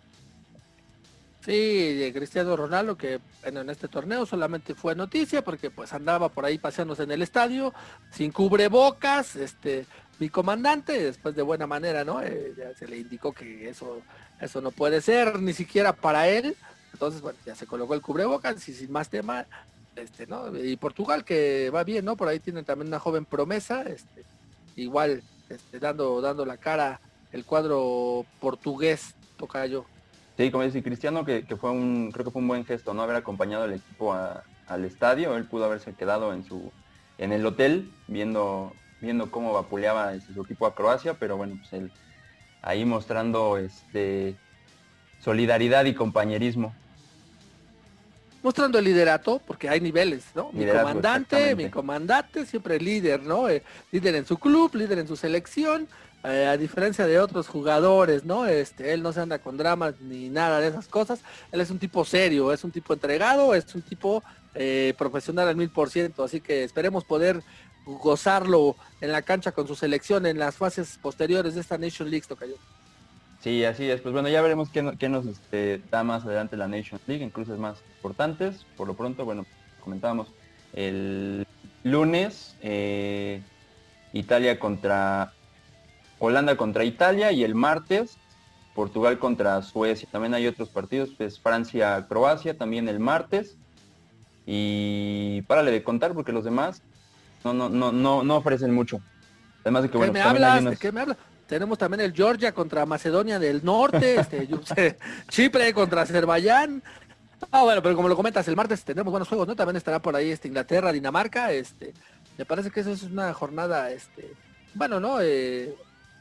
Sí, de Cristiano Ronaldo, que en este torneo solamente fue noticia porque pues andaba por ahí paseándose en el estadio, sin cubrebocas, este, mi comandante, después de buena manera, ¿no? Eh, ya se le indicó que eso, eso no puede ser, ni siquiera para él. Entonces, bueno, ya se colocó el cubrebocas y sin más tema, este, ¿no? Y Portugal que va bien, ¿no? Por ahí tienen también una joven promesa, este, igual, este, dando, dando la cara el cuadro portugués, toca yo. Sí, como dice Cristiano, que, fue un, creo que fue un buen gesto, ¿no? Haber acompañado al equipo al estadio, él pudo haberse quedado en su, en el hotel viendo, viendo cómo vapuleaba su equipo a Croacia, pero bueno, pues él ahí mostrando este solidaridad y compañerismo. Mostrando el liderato, porque hay niveles, ¿no? mi comandante, mi comandante, siempre líder, ¿no? Eh, líder en su club, líder en su selección, eh, a diferencia de otros jugadores, ¿no? Este, él no se anda con dramas ni nada de esas cosas. Él es un tipo serio, es un tipo entregado, es un tipo eh, profesional al mil por ciento. Así que esperemos poder gozarlo en la cancha con su selección en las fases posteriores de esta Nation League, Tocayo. Sí, así es. Pues bueno, ya veremos qué, nos este, da más adelante la Nation League en cruces más importantes. Por lo pronto, bueno, comentábamos el lunes eh, Italia contra Holanda contra Italia y el martes Portugal contra Suecia. También hay otros partidos, pues Francia-Croacia también el martes. Y párale de contar porque los demás no, no, no, no, no ofrecen mucho. Además de que, bueno, me hablas? qué me hablas? Tenemos también el Georgia contra Macedonia del Norte, este, Chipre contra Azerbaiyán. Ah, bueno, pero como lo comentas, el martes tendremos buenos juegos, ¿no? También estará por ahí este, Inglaterra, Dinamarca, este, me parece que eso es una jornada, este, bueno, ¿no? Eh,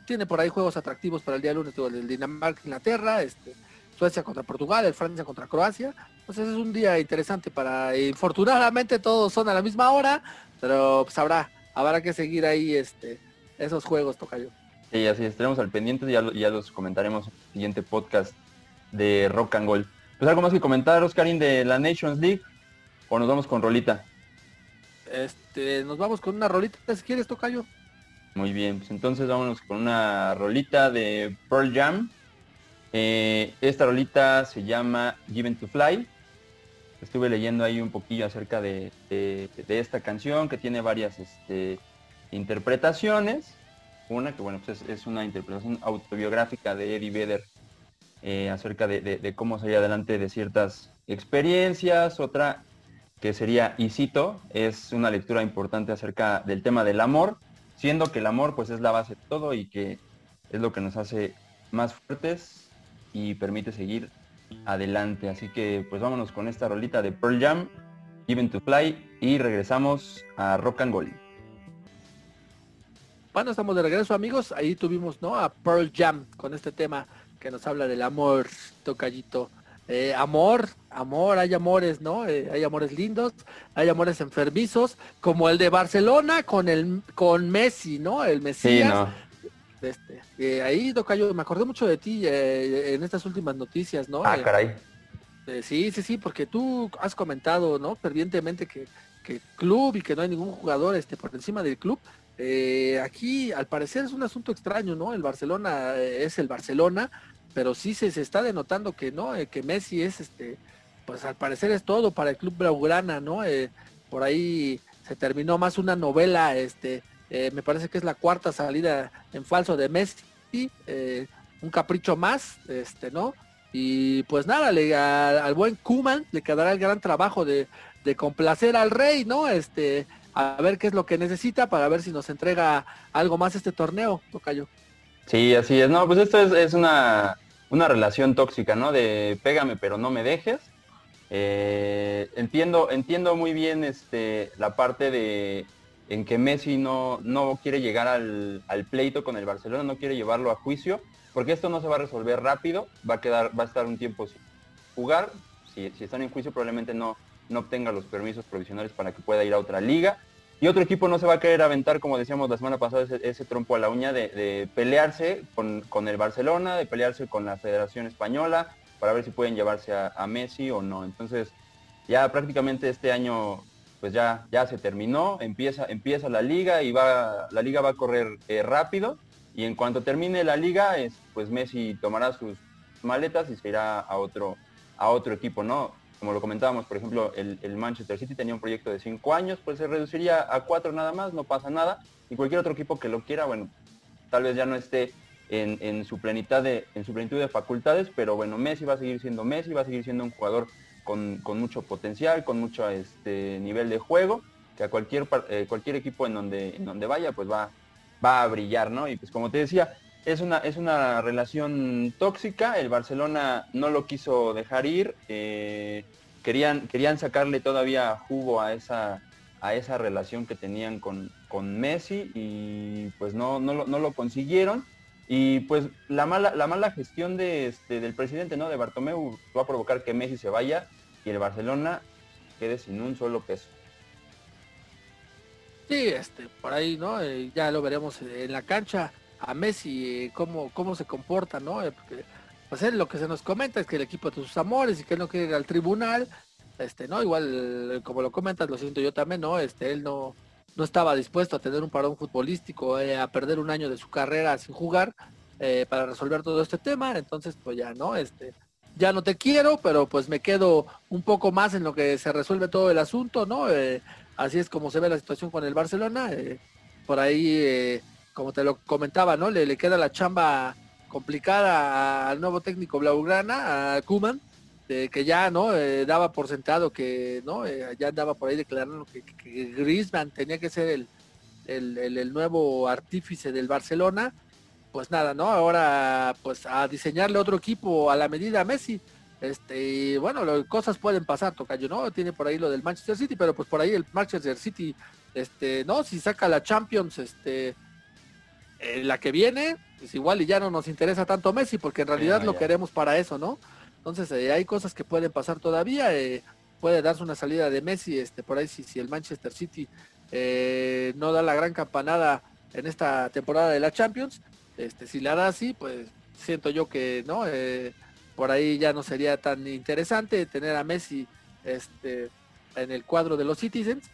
tiene por ahí juegos atractivos para el día lunes, el Dinamarca, Inglaterra, este, Suecia contra Portugal, el Francia contra Croacia. Entonces es un día interesante para, infortunadamente todos son a la misma hora, pero pues habrá, habrá que seguir ahí este, esos juegos, Tocayo. Sí, así estaremos al pendiente, ya, ya los comentaremos en el siguiente podcast de Rock and Gold. Pues algo más que comentar, Oscarín, de la Nations League, o nos vamos con Rolita. Este, nos vamos con una rolita, si quieres, Tocayo. Muy bien, pues entonces vámonos con una rolita de Pearl Jam. Eh, esta rolita se llama Given to Fly. Estuve leyendo ahí un poquillo acerca de, esta canción que tiene varias este, interpretaciones. Una que bueno, pues es, una interpretación autobiográfica de Eddie Vedder eh, acerca de, cómo salir adelante de ciertas experiencias. Otra que sería Isito, es una lectura importante acerca del tema del amor siendo que el amor pues es la base de todo y que es lo que nos hace más fuertes y permite seguir adelante. Así que pues vámonos con esta rolita de Pearl Jam, Even to Fly y regresamos a Rock and Roll. Bueno, estamos de regreso amigos, ahí tuvimos ¿no? a Pearl Jam con este tema que nos habla del amor, tocallito. Eh, amor, amor, hay amores, ¿no? Eh, hay amores lindos, hay amores enfermizos, como el de Barcelona con el con Messi, ¿no? El Mesías. Este, eh, ahí, Docayo, me acordé mucho de ti en estas últimas noticias, ¿no? Ah, caray. sí, sí, sí, porque tú has comentado, ¿no? Fervientemente que, que club y que no hay ningún jugador este, por encima del club. aquí, al parecer, es un asunto extraño, ¿no? El Barcelona es el Barcelona, pero sí se, se está denotando que no, eh, que Messi es este, pues al parecer es todo para el club blaugrana, ¿no? Eh, por ahí se terminó más una novela, este, eh, me parece que es la cuarta salida en falso de Messi, un capricho más, este, ¿no? Y pues nada, le, al, buen Kuman le quedará el gran trabajo de, de complacer al rey, ¿no? Este, a ver qué es lo que necesita para ver si nos entrega algo más este torneo, Tocayo. Sí, así es. No, pues esto es, una, relación tóxica, ¿no? De pégame pero no me dejes. Eh, entiendo, entiendo muy bien este, la parte de en que Messi no, no quiere llegar al, pleito con el Barcelona, no quiere llevarlo a juicio, porque esto no se va a resolver rápido, va a quedar, va a estar un tiempo sin jugar. Si, si están en juicio probablemente no, no obtenga los permisos provisionales para que pueda ir a otra liga. Y otro equipo no se va a querer aventar, como decíamos la semana pasada, ese, trompo a la uña de, pelearse con, el Barcelona, de pelearse con la Federación Española, para ver si pueden llevarse a, Messi o no. Entonces, ya prácticamente este año pues ya, ya se terminó, empieza, empieza la liga y va, la liga va a correr eh, rápido. Y en cuanto termine la liga, es, pues Messi tomará sus maletas y se irá a otro, a otro equipo, ¿no? como lo comentábamos, por ejemplo, el, Manchester City tenía un proyecto de cinco años, pues se reduciría a cuatro nada más, no pasa nada. Y cualquier otro equipo que lo quiera, bueno, tal vez ya no esté en, su plenitud de, en su plenitud de facultades, pero bueno, Messi va a seguir siendo Messi, va a seguir siendo un jugador con, mucho potencial, con mucho este, nivel de juego, que a cualquier, eh, cualquier equipo en donde, en donde vaya, pues va, va a brillar, ¿no? Y pues como te decía, es una, es una relación tóxica, el Barcelona no lo quiso dejar ir, eh, querían, querían sacarle todavía jugo a esa, a esa relación que tenían con, con Messi y pues no, no, lo, no lo consiguieron. Y pues la mala, la mala gestión de, este, del presidente, ¿no? De Bartomeu va a provocar que Messi se vaya y el Barcelona quede sin un solo peso. Sí, este, por ahí, ¿no? Eh, ya lo veremos en la cancha a Messi cómo, cómo se comporta, ¿no? Eh, pues él lo que se nos comenta es que el equipo de sus amores y que él no quiere ir al tribunal, este, ¿no? Igual como lo comentas, lo siento yo también, ¿no? Este, él no, no estaba dispuesto a tener un parón futbolístico, eh, a perder un año de su carrera sin jugar eh, para resolver todo este tema, entonces pues ya, ¿no? Este, ya no te quiero, pero pues me quedo un poco más en lo que se resuelve todo el asunto, ¿no? así es como se ve la situación con el Barcelona. por ahí como te lo comentaba, ¿no? Le, le queda la chamba complicada al nuevo técnico Blaugrana, a Kuman, que ya no eh, daba por sentado que no eh, ya andaba por ahí declarando que, que, Griezmann tenía que ser el, el, nuevo artífice del Barcelona. Pues nada no ahora pues a diseñarle otro equipo a la medida a Messi. Este y bueno cosas pueden pasar Tocayo no tiene por ahí lo del Manchester City pero pues por ahí el Manchester City este no si saca la Champions este eh, la que viene pues igual y ya no nos interesa tanto Messi porque en realidad lo queremos para eso no entonces eh, hay cosas que pueden pasar todavía. Eh, puede darse una salida de Messi, este, por ahí si, si el Manchester City eh, no da la gran campanada en esta temporada de la Champions, este, si la da así, pues siento yo que no, por ahí ya no sería tan interesante tener a Messi este, en el cuadro de los Citizens.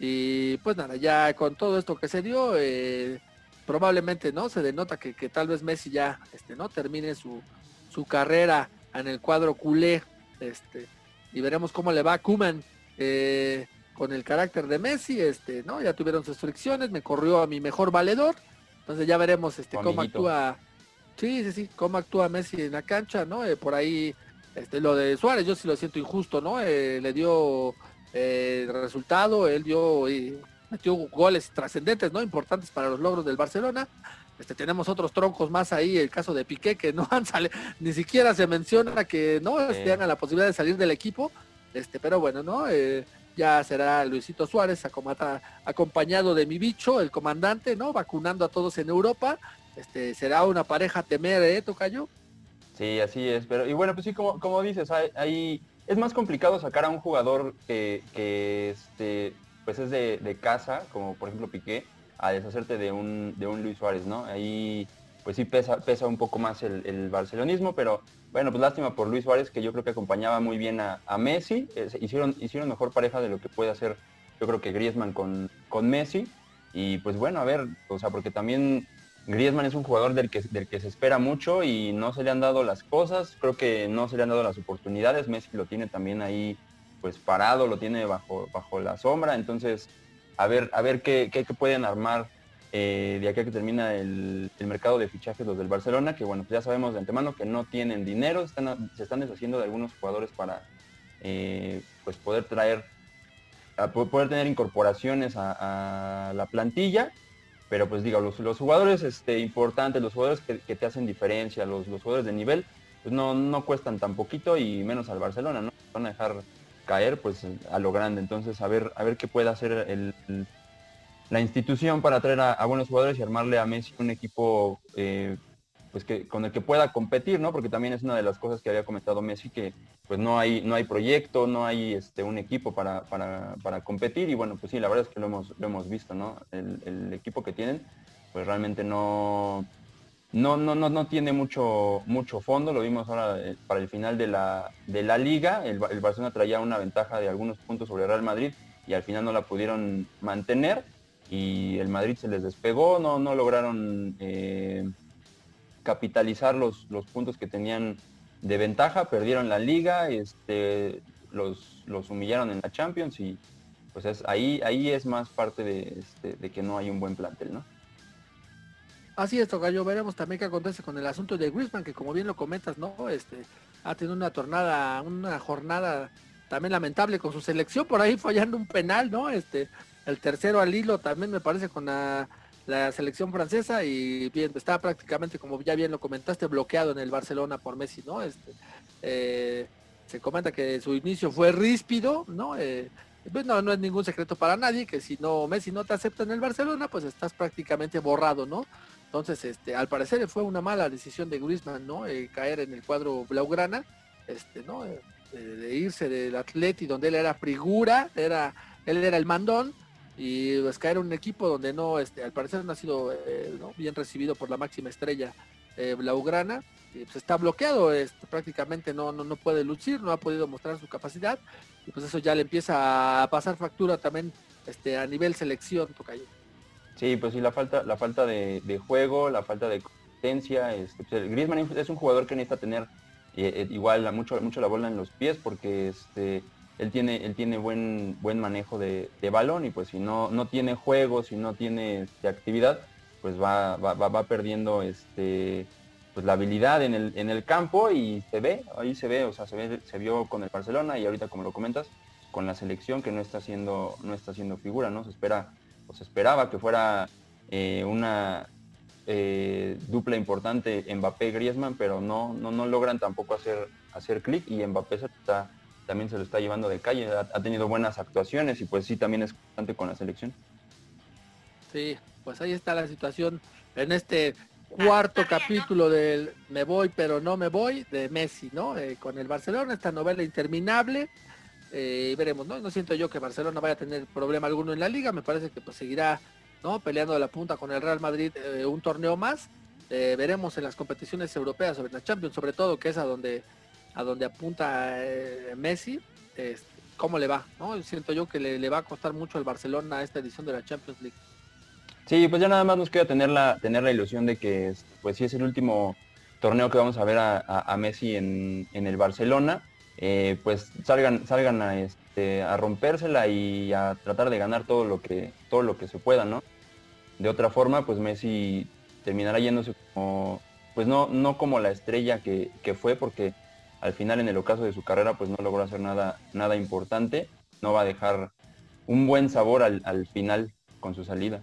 Y pues nada, ya con todo esto que se dio, probablemente no se denota que, que, tal vez Messi ya este, no termine su, su carrera en el cuadro culé. Este, y veremos cómo le va a Kuman eh, con el carácter de Messi. Este, ¿no? Ya tuvieron sus fricciones, me corrió a mi mejor valedor. Entonces ya veremos este, cómo actúa. Sí, sí, sí, cómo actúa Messi en la cancha, ¿no? Eh, por ahí, este, lo de Suárez, yo sí lo siento injusto, ¿no? Eh, le dio resultado, él dio, metió goles trascendentes, ¿no? Importantes para los logros del Barcelona. Este, tenemos otros troncos más ahí, el caso de Piqué, que no han salido, ni siquiera se menciona que no este, tengan la posibilidad de salir del equipo, este, pero bueno, ¿no? Eh, ya será Luisito Suárez acompañado de mi bicho, el comandante, ¿no? Vacunando a todos en Europa. Este, será una pareja temer, ¿eh, Tocayo? Sí, así es, pero y bueno, pues sí, como, como dices, hay, es más complicado sacar a un jugador que, que este, pues es de, de casa, como por ejemplo Piqué, a deshacerte de un, de un Luis Suárez, ¿no? Ahí pues sí pesa, pesa un poco más el, barcelonismo, pero bueno, pues lástima por Luis Suárez, que yo creo que acompañaba muy bien a, Messi, eh, hicieron, hicieron mejor pareja de lo que puede hacer yo creo que Griezmann con, con Messi, y pues bueno, a ver, o sea, porque también Griezmann es un jugador del que, del que se espera mucho y no se le han dado las cosas, creo que no se le han dado las oportunidades, Messi lo tiene también ahí pues parado, lo tiene bajo, bajo la sombra, entonces a ver, a ver qué, pueden armar eh, de aquí a que termina el, mercado de fichajes los del Barcelona, que bueno, pues ya sabemos de antemano que no tienen dinero, están, se están deshaciendo de algunos jugadores para eh, pues poder traer, poder tener incorporaciones a, la plantilla, pero pues digo, los, jugadores este, importantes, los jugadores que, te hacen diferencia, los, jugadores de nivel, pues no, no cuestan tan poquito y menos al Barcelona, ¿no? Van a dejar caer pues a lo grande. Entonces, a ver, a ver qué puede hacer el, la institución para traer a, buenos jugadores y armarle a Messi un equipo eh, pues que con el que pueda competir, ¿no? Porque también es una de las cosas que había comentado Messi que pues no hay no hay proyecto, no hay este un equipo para, para, para competir y bueno, pues sí, la verdad es que lo hemos lo hemos visto, ¿no? El, el equipo que tienen pues realmente no no, no, no, no tiene mucho, mucho fondo, lo vimos ahora eh, para el final de la, de la liga, el, Barcelona traía una ventaja de algunos puntos sobre Real Madrid y al final no la pudieron mantener y el Madrid se les despegó, no, no lograron eh, capitalizar los, los puntos que tenían de ventaja, perdieron la liga, este, los, los humillaron en la Champions y pues es, ahí, ahí es más parte de, este, de que no hay un buen plantel, ¿no? Así es, Tocayo, veremos también qué acontece con el asunto de Griezmann, que como bien lo comentas, ¿no? Este, ha tenido una tornada, una jornada también lamentable con su selección, por ahí fallando un penal, ¿no? Este, el tercero al hilo también me parece con la, selección francesa y bien, está prácticamente, como ya bien lo comentaste, bloqueado en el Barcelona por Messi, ¿no? Este, eh, se comenta que su inicio fue ríspido, ¿no? Eh, pues no, no es ningún secreto para nadie que si no Messi no te acepta en el Barcelona, pues estás prácticamente borrado, ¿no? Entonces, este, al parecer fue una mala decisión de Griezmann, ¿no? Eh, caer en el cuadro blaugrana, este, ¿no? Eh, de irse del Atleti donde él era figura, era, él era el mandón, y pues caer en un equipo donde no, este, al parecer no ha sido eh, bien recibido por la máxima estrella blaugrana, y pues está bloqueado, este, prácticamente no, no, no puede lucir, no ha podido mostrar su capacidad, y pues eso ya le empieza a pasar factura también este, a nivel selección, Tocayo. Sí, pues sí, la falta, la falta de, juego, la falta de competencia. Este, pues, Griezmann es un jugador que necesita tener eh, eh, igual mucho, mucho la bola en los pies porque este, él tiene, él tiene buen, buen manejo de, balón y pues si no, no tiene juego, si no tiene este, actividad, pues va, va, va perdiendo este, pues la habilidad en el, en el campo y se ve, ahí se ve, o sea, se, se vio con el Barcelona y ahorita como lo comentas, con la selección que no está haciendo, no está haciendo figura, ¿no? Se espera, se esperaba que fuera eh, una eh, dupla importante Mbappé-Griezmann, pero no, no, no logran tampoco hacer, hacer clic y Mbappé está, también se lo está llevando de calle, ha, ha, tenido buenas actuaciones y pues sí también es constante con la selección. Sí, pues ahí está la situación en este cuarto capítulo del Me voy pero no me voy de Messi, ¿no? Eh, con el Barcelona, esta novela interminable. Eh, veremos, ¿no? No siento yo que Barcelona vaya a tener problema alguno en la liga, me parece que pues seguirá, ¿no? Peleando de la punta con el Real Madrid eh, un torneo más. Eh, veremos en las competiciones europeas, sobre la Champions, sobre todo, que es a donde, a donde apunta Messi, cómo le va, ¿no? Siento yo que le, le va a costar mucho al Barcelona esta edición de la Champions League. Sí, pues ya nada más nos queda tener la, tener la ilusión de que pues sí es el último torneo que vamos a ver a, a, a Messi en, en, el Barcelona. Eh, pues salgan, salgan a, este, a rompérsela y a tratar de ganar todo lo que, todo lo que se pueda, ¿no? De otra forma, pues Messi terminará yéndose como, pues no, no como la estrella que, que fue, porque al final en el ocaso de su carrera pues no logró hacer nada, nada importante. No va a dejar un buen sabor al, al final con su salida.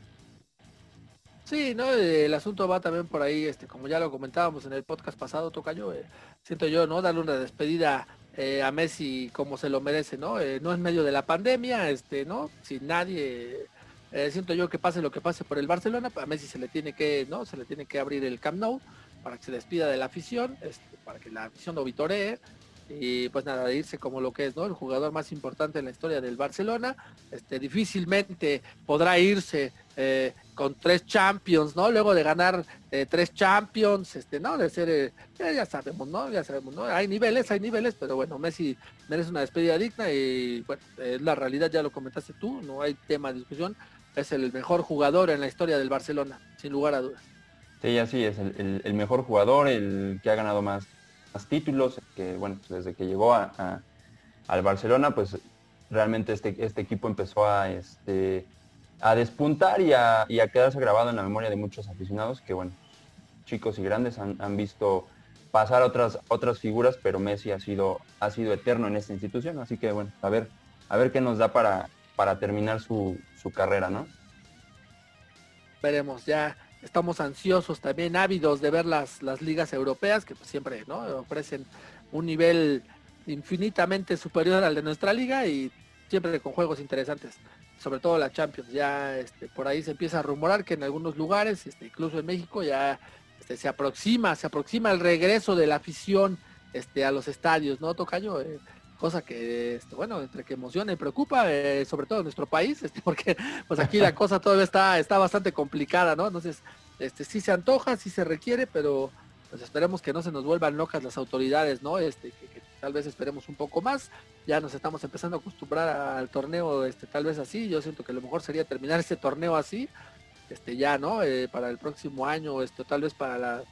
Sí, no, el asunto va también por ahí, este, como ya lo comentábamos en el podcast pasado, Tocayo, eh, siento yo, ¿no? Darle una despedida eh, a Messi como se lo merece, ¿no? Eh, no en medio de la pandemia, este, ¿no? Sin nadie, eh, siento yo que pase lo que pase por el Barcelona, a Messi se le tiene que, ¿no? Se le tiene que abrir el Camp Nou para que se despida de la afición, este, para que la afición lo vitoree, y pues nada, de irse como lo que es, ¿no? El jugador más importante en la historia del Barcelona, este, difícilmente podrá irse con tres Champions, ¿no? Luego de ganar eh, tres Champions, este, ¿no? De ser, eh, ya sabemos, ¿no? Ya sabemos, ¿no? Hay niveles, hay niveles, pero bueno, Messi merece una despedida digna y bueno, es la realidad, ya lo comentaste tú, no hay tema de discusión, es el mejor jugador en la historia del Barcelona, sin lugar a dudas. Sí, así es, el, mejor jugador, el que ha ganado más títulos, que bueno, pues desde que llegó a, al Barcelona, pues realmente este, este equipo empezó a, este, a despuntar y a, y a, quedarse grabado en la memoria de muchos aficionados que bueno, chicos y grandes han, han visto pasar otras, otras figuras, pero Messi ha sido, ha sido eterno en esta institución, así que bueno, a ver, a ver qué nos da para, para terminar su, su carrera, ¿no? Veremos, ya estamos ansiosos, también ávidos de ver las, las ligas europeas que pues, siempre ¿no? ofrecen un nivel infinitamente superior al de nuestra liga y siempre con juegos interesantes, sobre todo la Champions. Ya este, por ahí se empieza a rumorar que en algunos lugares, este, incluso en México, ya este, se aproxima, se aproxima el regreso de la afición este, a los estadios, ¿no, Tocayo? Eh, cosa que, este, bueno, entre que emociona y preocupa, eh, sobre todo en nuestro país, este, porque pues aquí la cosa todavía está, está bastante complicada, ¿no? Entonces, este, sí se antoja, sí se requiere, pero pues esperemos que no se nos vuelvan locas las autoridades, ¿no? Este, tal vez esperemos un poco más, ya nos estamos empezando a acostumbrar al torneo, este, tal vez así, yo siento que lo mejor sería terminar este torneo así, este, ya, ¿no? Eh, para el próximo año, esto, tal vez para las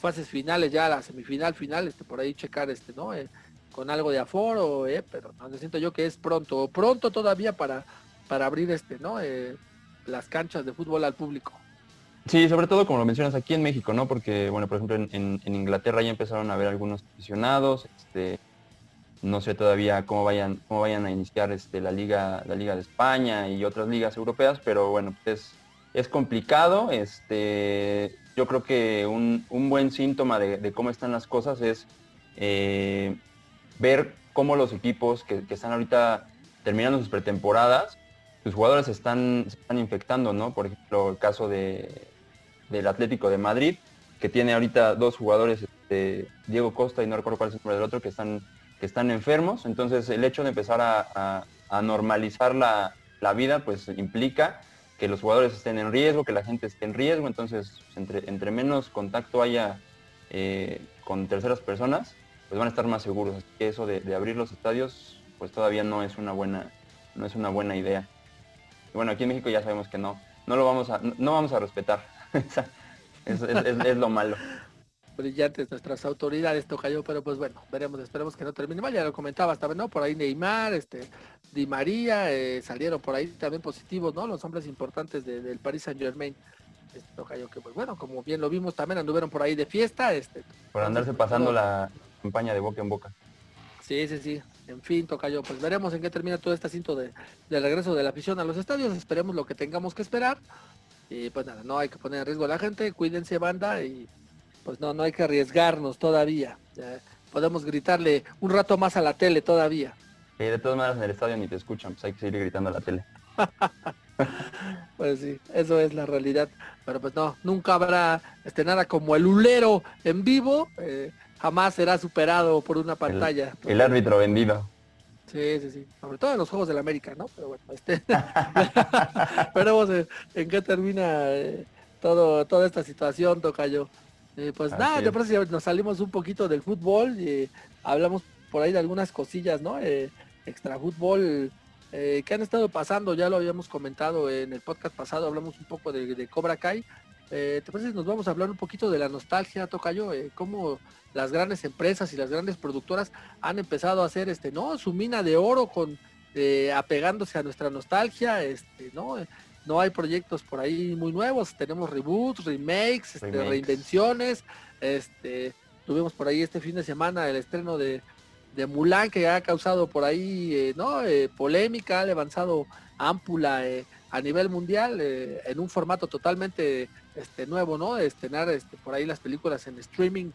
fases finales, ya la semifinal, final, este, por ahí checar, este, ¿no? Eh, con algo de aforo, eh, pero no siento yo que es pronto, pronto todavía para, para abrir este, ¿no? Eh, las canchas de fútbol al público. Sí, sobre todo como lo mencionas aquí en México, ¿no? Porque, bueno, por ejemplo, en, Inglaterra ya empezaron a haber algunos aficionados, este, no sé todavía cómo vayan, cómo vayan a iniciar este, la liga, la liga de España y otras ligas europeas, pero bueno, es, es complicado. Este, yo creo que un, un buen síntoma de, cómo están las cosas es eh, ver cómo los equipos que, están ahorita terminando sus pretemporadas, sus jugadores están, se están infectando, ¿no? Por ejemplo, el caso de, del Atlético de Madrid, que tiene ahorita dos jugadores, este, Diego Costa y no recuerdo cuál es el nombre del otro, que están, que están enfermos. Entonces, el hecho de empezar a, normalizar la, la, vida, pues implica que los jugadores estén en riesgo, que la gente esté en riesgo. Entonces, entre, menos contacto haya eh, con terceras personas, pues van a estar más seguros. Así que eso de, abrir los estadios, pues todavía no es una buena, no es una buena idea. Bueno, aquí en México ya sabemos que no, no lo vamos a, no vamos a respetar. es, es, es, es, lo malo. Brillantes nuestras autoridades, Tocayo, pero pues bueno, veremos, esperemos que no termine mal, ya lo comentaba también, ¿no? Por ahí Neymar, este, Di María, eh, salieron por ahí también positivos, ¿no? Los hombres importantes de, del Paris Saint Germain. yo que pues bueno, como bien lo vimos, también anduvieron por ahí de fiesta, este. Por andarse pasando la campaña de boca en boca. Sí, sí, sí. En fin, toca yo. Pues veremos en qué termina todo este asunto de, del regreso de la afición a los estadios. Esperemos lo que tengamos que esperar. Y pues nada, no hay que poner en riesgo a la gente. Cuídense, banda. Y pues no, no hay que arriesgarnos todavía. podemos gritarle un rato más a la tele todavía. Y de todas maneras en el estadio ni te escuchan, pues hay que seguir gritando a la tele. pues sí, eso es la realidad. Pero pues no, nunca habrá este nada como el ulero en vivo. Eh, jamás será superado por una pantalla. El, árbitro vendido. Sí, sí, sí. Sobre todo en los Juegos del América, ¿no? Pero bueno, este. Veremos en, qué termina eh, todo, toda esta situación, Tocayo. Eh, pues nada, de pronto nos salimos un poquito del fútbol y hablamos por ahí de algunas cosillas, ¿no? Eh, extra fútbol eh, que han estado pasando, ya lo habíamos comentado en el podcast pasado, hablamos un poco de, de Cobra Kai. ¿Te parece que nos vamos a hablar un poquito de la nostalgia, Tocayo? Eh, cómo las grandes empresas y las grandes productoras han empezado a hacer este, ¿no? Su mina de oro con eh, apegándose a nuestra nostalgia, este, ¿no? No hay proyectos por ahí muy nuevos, tenemos reboots, remakes, este, reinvenciones, este, tuvimos por ahí este fin de semana el estreno de, de Mulan que ha causado por ahí, eh, ¿no? Eh, polémica, ha levantado ámpula a nivel mundial en un formato totalmente este, nuevo, ¿no? Estrenar este, por ahí las películas en streaming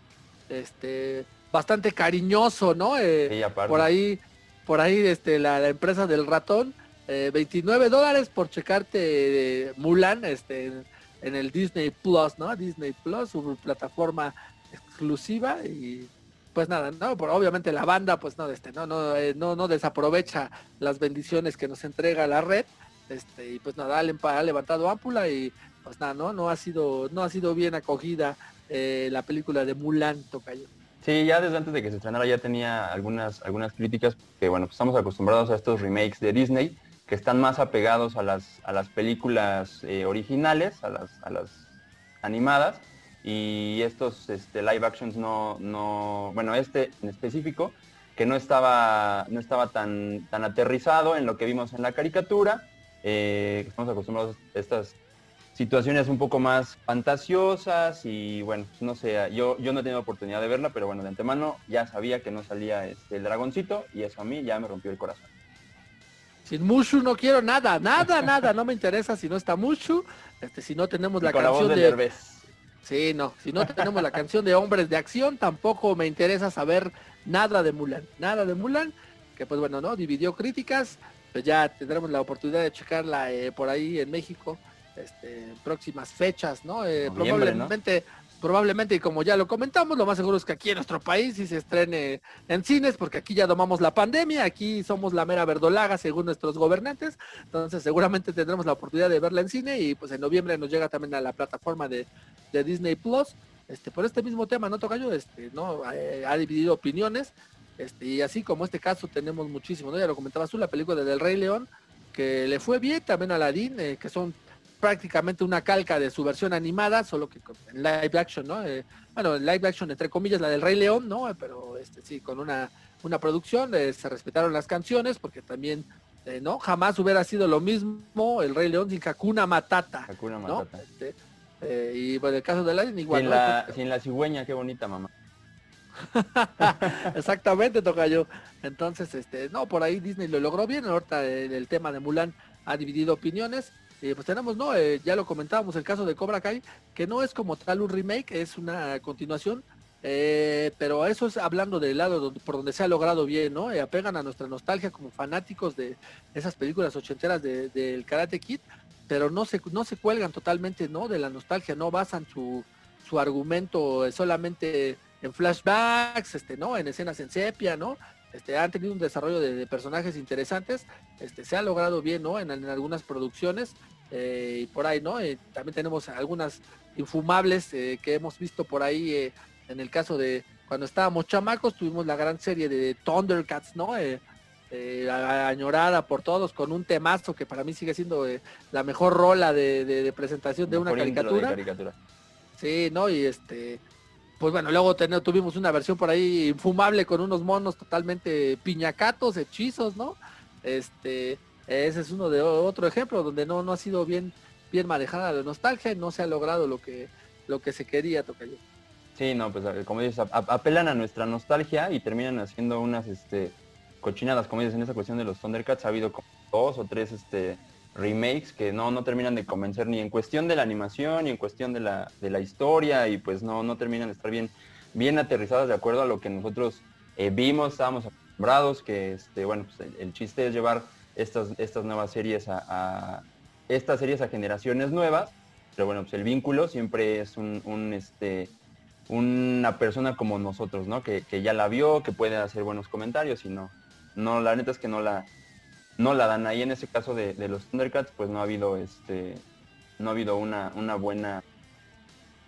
este, bastante cariñoso, ¿no? Eh, por ahí, por ahí, este, la, empresa del ratón, 29 eh, dólares por checarte Mulan, este, en, el Disney Plus, ¿no? Disney Plus, su plataforma exclusiva y pues nada, no, por, obviamente la banda, pues no, este, no, no, eh, no, no desaprovecha las bendiciones que nos entrega la red, este, y pues nada, ha levantado ámpula y pues nada, no, no ha sido, no ha sido bien acogida eh, la película de Mulan, Tocayo. Sí, ya desde antes de que se estrenara ya tenía algunas, algunas críticas, que bueno, pues estamos acostumbrados a estos remakes de Disney, que están más apegados a las, a las películas eh, originales, a las, a las animadas, y estos este, live actions no, no, bueno, este en específico, que no estaba, no estaba tan, tan aterrizado en lo que vimos en la caricatura, eh, estamos acostumbrados a estas situaciones un poco más fantasiosas y bueno, no sé, yo, yo no he tenido oportunidad de verla, pero bueno, de antemano ya sabía que no salía este, el dragoncito y eso a mí ya me rompió el corazón. Sin Mushu no quiero nada, nada, nada, no me interesa si no está Mushu, este, si no tenemos la canción de... Sí, no, si no tenemos la canción de Hombres de Acción, tampoco me interesa saber nada de Mulan, nada de Mulan, que pues bueno, ¿no? Dividió críticas, pues ya tendremos la oportunidad de checarla eh, por ahí en México este, próximas fechas, ¿no? Eh, probablemente, probablemente, y como ya lo comentamos, lo más seguro es que aquí en nuestro país sí se estrene en cines, porque aquí ya domamos la pandemia, aquí somos la mera verdolaga según nuestros gobernantes, entonces seguramente tendremos la oportunidad de verla en cine y pues en noviembre nos llega también a la plataforma de, Disney Plus. Este, por este mismo tema, ¿no, Tocayo? Este, ¿no? Eh, ha dividido opiniones. Este, y así como este caso tenemos muchísimo, ¿no? Ya lo comentabas tú, la película de Del Rey León, que le fue bien, también a Aladdin, eh, que son prácticamente una calca de su versión animada, solo que en live action, ¿no? Eh, bueno, live action entre comillas la del Rey León, ¿no? Pero este sí, con una, una producción, eh, se respetaron las canciones, porque también, eh, ¿no? Jamás hubiera sido lo mismo el Rey León sin Hakuna Matata. Hakuna Matata. Este, y bueno, el caso de Aladdin igual. Sin, la, sin la cigüeña, qué bonita mamá. Exactamente, toca yo. Entonces, este, no, por ahí Disney lo logró bien. Ahorita el tema de Mulan ha dividido opiniones. Eh, pues tenemos, ¿no? Eh, ya lo comentábamos, el caso de Cobra Kai, que no es como tal un remake, es una continuación, eh, pero eso es hablando del lado por donde se ha logrado bien, ¿no? apegan a nuestra nostalgia como fanáticos de esas películas ochenteras del Karate Kid, pero no se, no se cuelgan totalmente, ¿no? De la nostalgia, no basan su, su argumento solamente en flashbacks, este, ¿no? En escenas en sepia, ¿no? Este, han tenido un desarrollo de, personajes interesantes, este, se ha logrado bien, ¿no? En, algunas producciones eh, y por ahí, ¿no? Eh, también tenemos algunas infumables eh, que hemos visto por ahí en el caso de cuando estábamos chamacos, tuvimos la gran serie de Thundercats, ¿no? añorada por todos con un temazo que para mí sigue siendo la mejor rola de, presentación de una caricatura. caricatura. Sí, ¿no? Y este, pues bueno, luego tuvimos una versión por ahí infumable con unos monos totalmente piñacatos, hechizos, ¿no? Este, ese es uno de otro ejemplo donde no, no ha sido bien, bien manejada la nostalgia no se ha logrado lo que, lo que se quería, Tocayo. Sí, no, pues como dices, apelan a nuestra nostalgia y terminan haciendo unas este, cochinadas, como dices, en esa cuestión de los Thundercats ha habido como dos o tres este, remakes que no, no terminan de convencer ni en cuestión de la animación ni en cuestión de la, de la historia y pues no, no terminan de estar bien, bien aterrizadas de acuerdo a lo que nosotros eh, vimos, estábamos acostumbrados, que este, bueno, pues el, chiste es llevar estas, estas nuevas series a, estas series a generaciones nuevas, pero bueno, pues el vínculo siempre es un, este, una persona como nosotros, ¿no? Que, ya la vio, que puede hacer buenos comentarios y no, no, la neta es que no la, no la dan. Ahí en ese caso de, los Thundercats, pues no ha habido este, no ha habido una, buena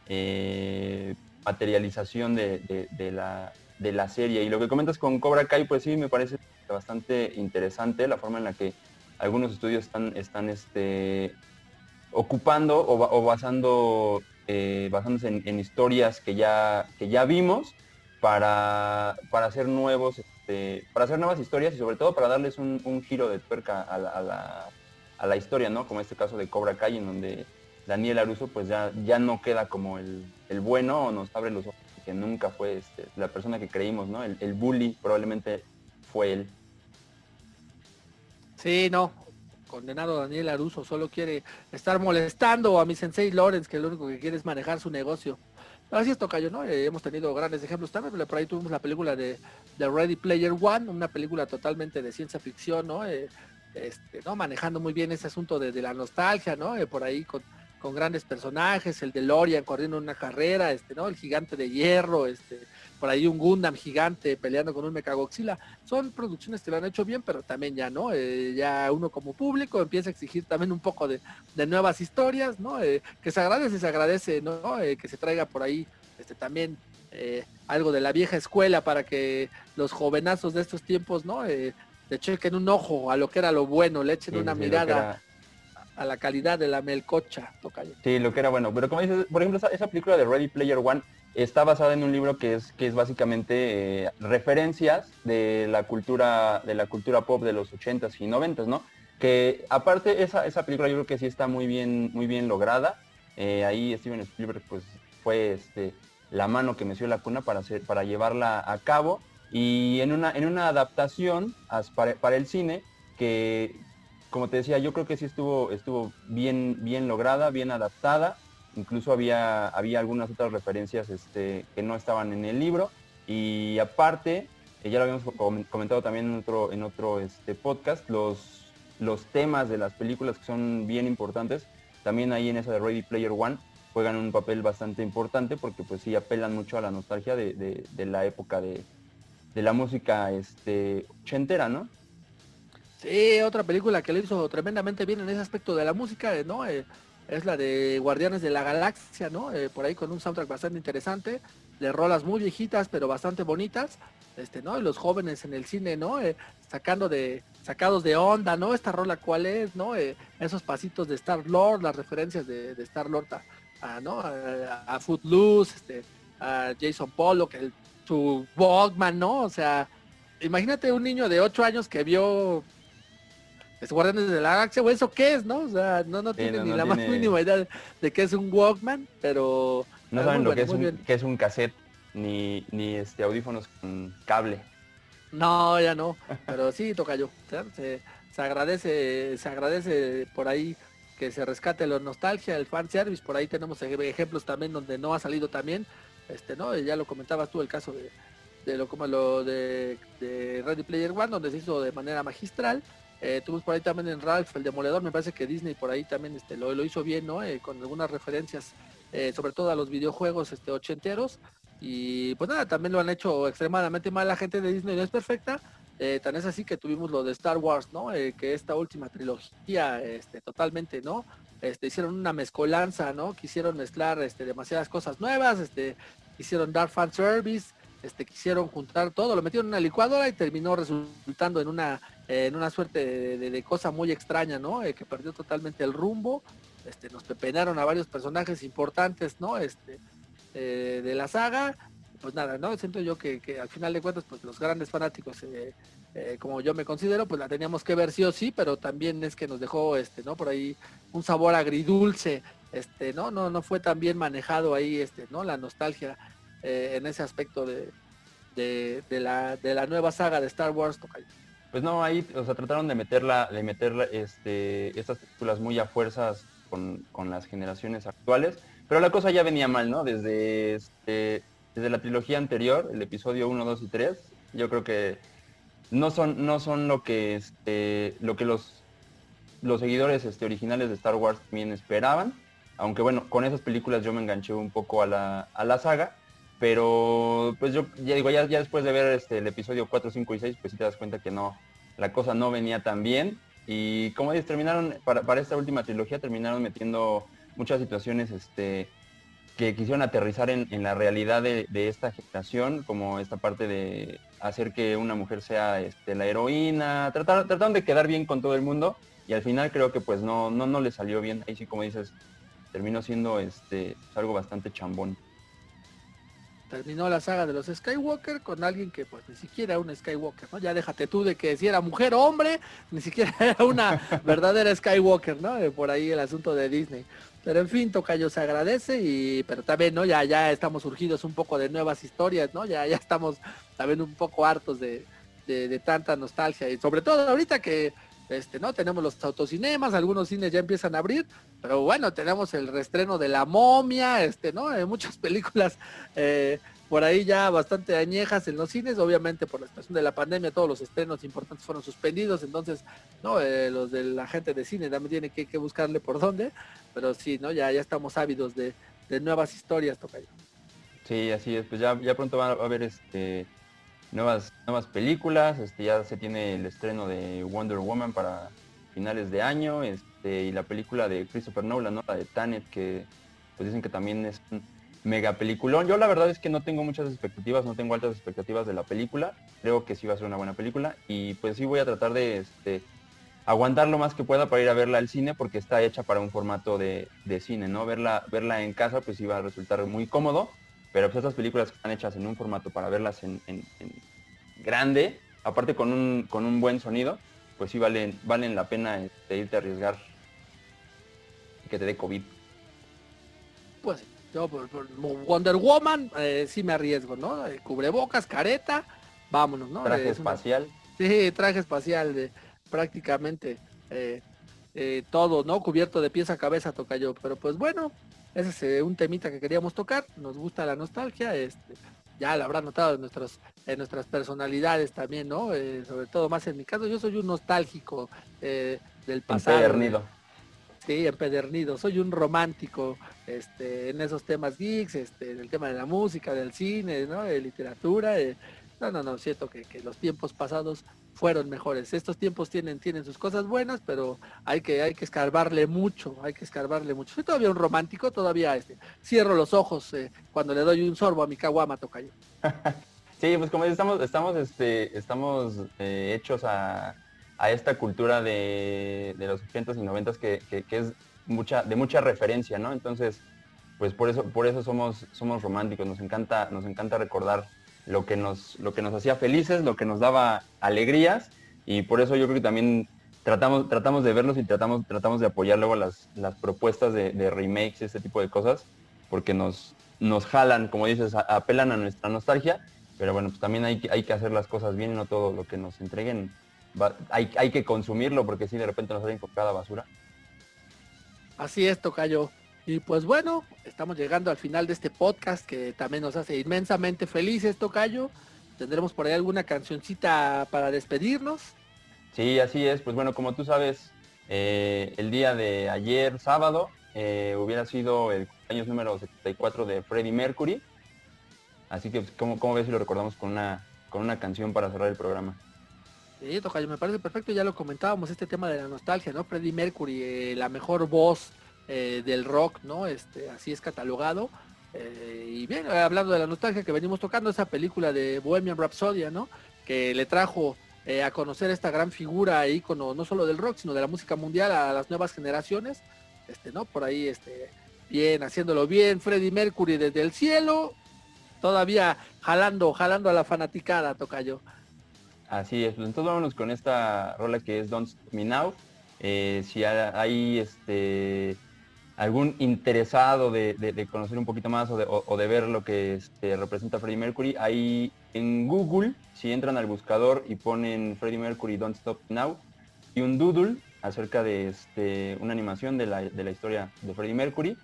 eh, materialización de, la, de la serie. Y lo que comentas con Cobra Kai, pues sí, me parece bastante interesante la forma en la que algunos estudios están, están este, ocupando o, basando, eh, basándose en, historias que ya, que ya vimos para, para hacer nuevos este, para hacer nuevas historias y sobre todo para darles un, giro de tuerca a la, a, la, historia, ¿no? Como este caso de Cobra Kai, en donde Daniel Aruso pues ya, ya no queda como el, bueno o nos abre los ojos, que nunca fue este, la persona que creímos, ¿no? El, bully probablemente fue él. Sí, no, condenado Daniel Aruso solo quiere estar molestando a mi sensei Lawrence, que lo único que quiere es manejar su negocio. Así es, Tocayo, ¿no? Eh, hemos tenido grandes ejemplos también, por ahí tuvimos la película de, de, Ready Player One, una película totalmente de ciencia ficción, ¿no? Eh, este, ¿no? Manejando muy bien ese asunto de, la nostalgia, ¿no? Eh, por ahí con, con, grandes personajes, el de Lorian corriendo una carrera, este, ¿no? El gigante de hierro, este, por ahí un Gundam gigante peleando con un Mechagodzilla. Son producciones que lo han hecho bien, pero también ya, ¿no? Eh, ya uno como público empieza a exigir también un poco de, nuevas historias, ¿no? Eh, que se agradece, se agradece, ¿no? Eh, que se traiga por ahí este, también algo de la vieja escuela para que los jovenazos de estos tiempos, ¿no? le chequen un ojo a lo que era lo bueno, le echen una mirada a la calidad de la melcocha, tocayo. Sí, lo que era bueno. Pero como dices, por ejemplo, esa, película de Ready Player One está basada en un libro que es, que es básicamente eh, referencias de la cultura, de la cultura pop de los 80s y 90s, ¿no? Que aparte esa, esa película yo creo que sí está muy bien, muy bien lograda. Eh, ahí Steven Spielberg pues fue este, la mano que me dio la cuna para, hacer, para llevarla a cabo. Y en una, en una adaptación para, para, el cine que, como te decía, yo creo que sí estuvo, estuvo bien, bien lograda, bien adaptada incluso había, había algunas otras referencias este, que no estaban en el libro y aparte, eh, ya lo habíamos comentado también en otro, en otro este, podcast, los, los temas de las películas que son bien importantes, también ahí en esa de Ready Player One juegan un papel bastante importante porque pues sí apelan mucho a la nostalgia de, la época de, la música este, ochentera, ¿no? Sí, otra película que le hizo tremendamente bien en ese aspecto de la música, ¿no? Eh, es la de Guardianes de la Galaxia, ¿no? Eh, por ahí con un soundtrack bastante interesante, de rolas muy viejitas pero bastante bonitas, este, ¿no? Los jóvenes en el cine, ¿no? Eh, sacando de, sacados de onda, ¿no? Esta rola cuál es, ¿no? Eh, esos pasitos de Star Lord, las referencias de, Star Lord a, ¿no? A, Footloose, este, a Jason Pollock, el, su Walkman, ¿no? O sea, imagínate un niño de 8 años que vio es Guardianes de la Galaxia, o eso qué es, ¿no? O sea, no, no tiene ni la más mínima idea de qué es un Walkman, pero... No saben lo que, es un, es un cassette, ni, ni este audífonos con cable. No, ya no, pero sí toca yo. Se, se, agradece, se agradece por ahí que se rescate la nostalgia, el fan service, por ahí tenemos ejemplos también donde no ha salido también, este, ¿no? Ya lo comentabas tú el caso de, de lo como lo de, de Ready Player One, donde se hizo de manera magistral eh, tuvimos por ahí también en Ralph, el demoledor, me parece que Disney por ahí también este, lo, hizo bien, ¿no? Eh, con algunas referencias, eh, sobre todo a los videojuegos este, ochenteros. Y pues nada, también lo han hecho extremadamente mal la gente de Disney, no es perfecta. tan es así que tuvimos lo de Star Wars, ¿no? que esta última trilogía, este, totalmente, ¿no? Este, hicieron una mezcolanza, ¿no? Quisieron mezclar este, demasiadas cosas nuevas, este, hicieron dar fan service, este, quisieron juntar todo, lo metieron en una licuadora y terminó resultando en una, en una suerte de, cosa muy extraña, ¿no? Eh, que perdió totalmente el rumbo. Este, nos pepenaron a varios personajes importantes, ¿no? Este, eh, de la saga. Pues nada, ¿no? Siento yo que, al final de cuentas, pues los grandes fanáticos eh, como yo me considero, pues la teníamos que ver sí o sí, pero también es que nos dejó, este, ¿no? Por ahí un sabor agridulce, este, ¿no? No, no fue tan bien manejado ahí, este, ¿no? La nostalgia en ese aspecto de, de, la, de la nueva saga de Star Wars, Pues no, ahí, o sea, trataron de meterla, de este, estas películas muy a fuerzas con, con las generaciones actuales, pero la cosa ya venía mal, ¿no? Desde, este, desde la trilogía anterior, el episodio 1, 2 y 3, yo creo que no son, no son lo que, este, lo que los, los seguidores este, originales de Star Wars también esperaban. Aunque bueno, con esas películas yo me enganché un poco a la, a la saga. Pero pues yo ya digo, ya, después de ver este, el episodio 4, 5 y 6, pues sí te das cuenta que no, la cosa no venía tan bien. Y como dices, terminaron, para, para esta última trilogía terminaron metiendo muchas situaciones este, que quisieron aterrizar en, la realidad de, esta generación, como esta parte de hacer que una mujer sea este, la heroína, tratar, trataron de quedar bien con todo el mundo y al final creo que pues no, no, no le salió bien. Ahí sí como dices, terminó siendo este, algo bastante chambón. Terminó la saga de los Skywalker con alguien que pues ni siquiera era un Skywalker, ¿no? Ya déjate tú de que si era mujer o hombre, ni siquiera era una verdadera Skywalker, ¿no? Por ahí el asunto de Disney. Pero en fin, Tocayo se agradece y pero también, ¿no? Ya, ya estamos surgidos un poco de nuevas historias, ¿no? Ya, ya estamos también un poco hartos de, de, tanta nostalgia. Y sobre todo ahorita que este, ¿no? Tenemos los autocinemas, algunos cines ya empiezan a abrir, pero bueno, tenemos el restreno de La Momia, este, ¿no? Hay muchas películas eh, por ahí ya bastante añejas en los cines, obviamente por la situación de la pandemia todos los estrenos importantes fueron suspendidos, entonces, ¿no? Eh, los de la gente de cine también tiene que, buscarle por dónde, pero sí, ¿no? Ya, ya estamos ávidos de, nuevas historias, Tocayo. Sí, así es, pues ya, ya pronto va a haber este nuevas, nuevas películas, este ya se tiene el estreno de Wonder Woman para finales de año, este, y la película de Christopher Nolan, ¿no? La de Tanet, que pues dicen que también es un mega peliculón. Yo la verdad es que no tengo muchas expectativas, no tengo altas expectativas de la película. Creo que sí va a ser una buena película y pues sí voy a tratar de este, aguantar lo más que pueda para ir a verla al cine porque está hecha para un formato de, cine, ¿no? Verla, verla en casa pues iba a resultar muy cómodo, pero pues estas películas que están hechas en un formato para verlas en, grande, aparte con un, con un buen sonido, pues sí valen, valen la pena este, irte a arriesgar que te dé COVID. Pues por, Wonder Woman, eh, sí me arriesgo, ¿no? Eh, cubrebocas, careta, vámonos, ¿no? Traje espacial. Sí, traje espacial de prácticamente eh, todo, ¿no? Cubierto de pies a cabeza toca yo. Pero pues bueno, ese es un temita que queríamos tocar. Nos gusta la nostalgia, este, ya lo habrán notado en nuestros, en nuestras personalidades también, ¿no? sobre todo más en mi caso, yo soy un nostálgico del pasado. Sí, empedernido. Soy un romántico este, en esos temas geeks, este, en el tema de la música, del cine, ¿no? de literatura. Eh. No, no, no, siento que, los tiempos pasados fueron mejores. Estos tiempos tienen, tienen sus cosas buenas, pero hay que, hay que escarbarle mucho, hay que escarbarle mucho. Soy todavía un romántico, todavía este, cierro los ojos eh, cuando le doy un sorbo a mi caguama, tocayo. sí, pues como estamos, estamos, este, estamos eh, hechos a a esta cultura de, los 80 y 90 que, que, es mucha, de mucha referencia, ¿no? Entonces, pues por eso, por eso somos, somos románticos, nos encanta, nos encanta recordar lo que, nos, lo que nos hacía felices, lo que nos daba alegrías, y por eso yo creo que también tratamos, tratamos de verlos y tratamos, tratamos de apoyar luego las, las propuestas de, remakes, este tipo de cosas, porque nos, nos jalan, como dices, apelan a nuestra nostalgia, pero bueno, pues también hay, hay que hacer las cosas bien y no todo lo que nos entreguen hay, que consumirlo porque si de repente nos salen con cada basura. Así es, Tocayo. Y pues bueno, estamos llegando al final de este podcast que también nos hace inmensamente felices, Tocayo. Tendremos por ahí alguna cancioncita para despedirnos. Sí, así es. Pues bueno, como tú sabes, eh, el día de ayer, sábado, eh, hubiera sido el año número 74 de Freddie Mercury. Así que, ¿cómo, cómo ves si lo recordamos con una, con una canción para cerrar el programa? Sí, Tocayo, me parece perfecto, ya lo comentábamos, este tema de la nostalgia, ¿no? Freddie Mercury, eh, la mejor voz eh, del rock, ¿no? Este, así es catalogado. Eh, y bien, hablando de la nostalgia que venimos tocando, esa película de Bohemian Rhapsody, ¿no? Que le trajo a conocer esta gran figura, ícono, no solo del rock, sino de la música mundial a las nuevas generaciones. Este, ¿no? Por ahí, este, bien, haciéndolo bien, Freddie Mercury desde el cielo, todavía jalando, jalando a la fanaticada, Tocayo. Así es, pues entonces vámonos con esta rola que es Don't Stop Me Now. Eh, si hay este algún interesado de, conocer un poquito más o de, ver lo que este, representa Freddie Mercury, ahí en Google, si entran al buscador y ponen Freddie Mercury Don't Stop Now y un doodle acerca de este, una animación de la, historia de Freddie Mercury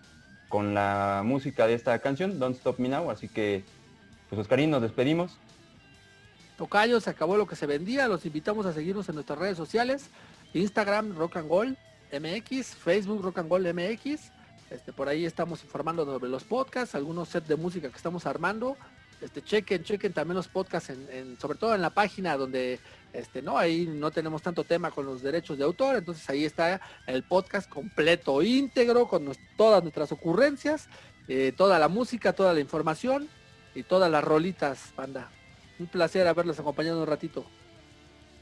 con la música de esta canción, Don't Stop Me Now, así que pues Oscarín, nos despedimos. Tocayo, se acabó lo que se vendía, los invitamos a seguirnos en nuestras redes sociales, Instagram Rock and Roll MX, Facebook Rock and Roll MX, este, por ahí estamos informando sobre los podcasts, algunos sets de música que estamos armando. Este, chequen, chequen también los podcasts, en, sobre todo en la página donde este, no, ahí no tenemos tanto tema con los derechos de autor, entonces ahí está el podcast completo, íntegro, con todas nuestras ocurrencias, eh, toda la música, toda la información y todas las rolitas, banda. Un placer haberlos acompañado un ratito.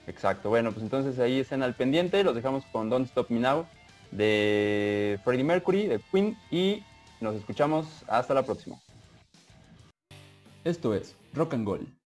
Exacto, bueno, pues entonces ahí estén al pendiente, los dejamos con Don't Stop Me Now de Freddie Mercury, de Queen y nos escuchamos. Hasta la próxima. Esto es Rock and Gold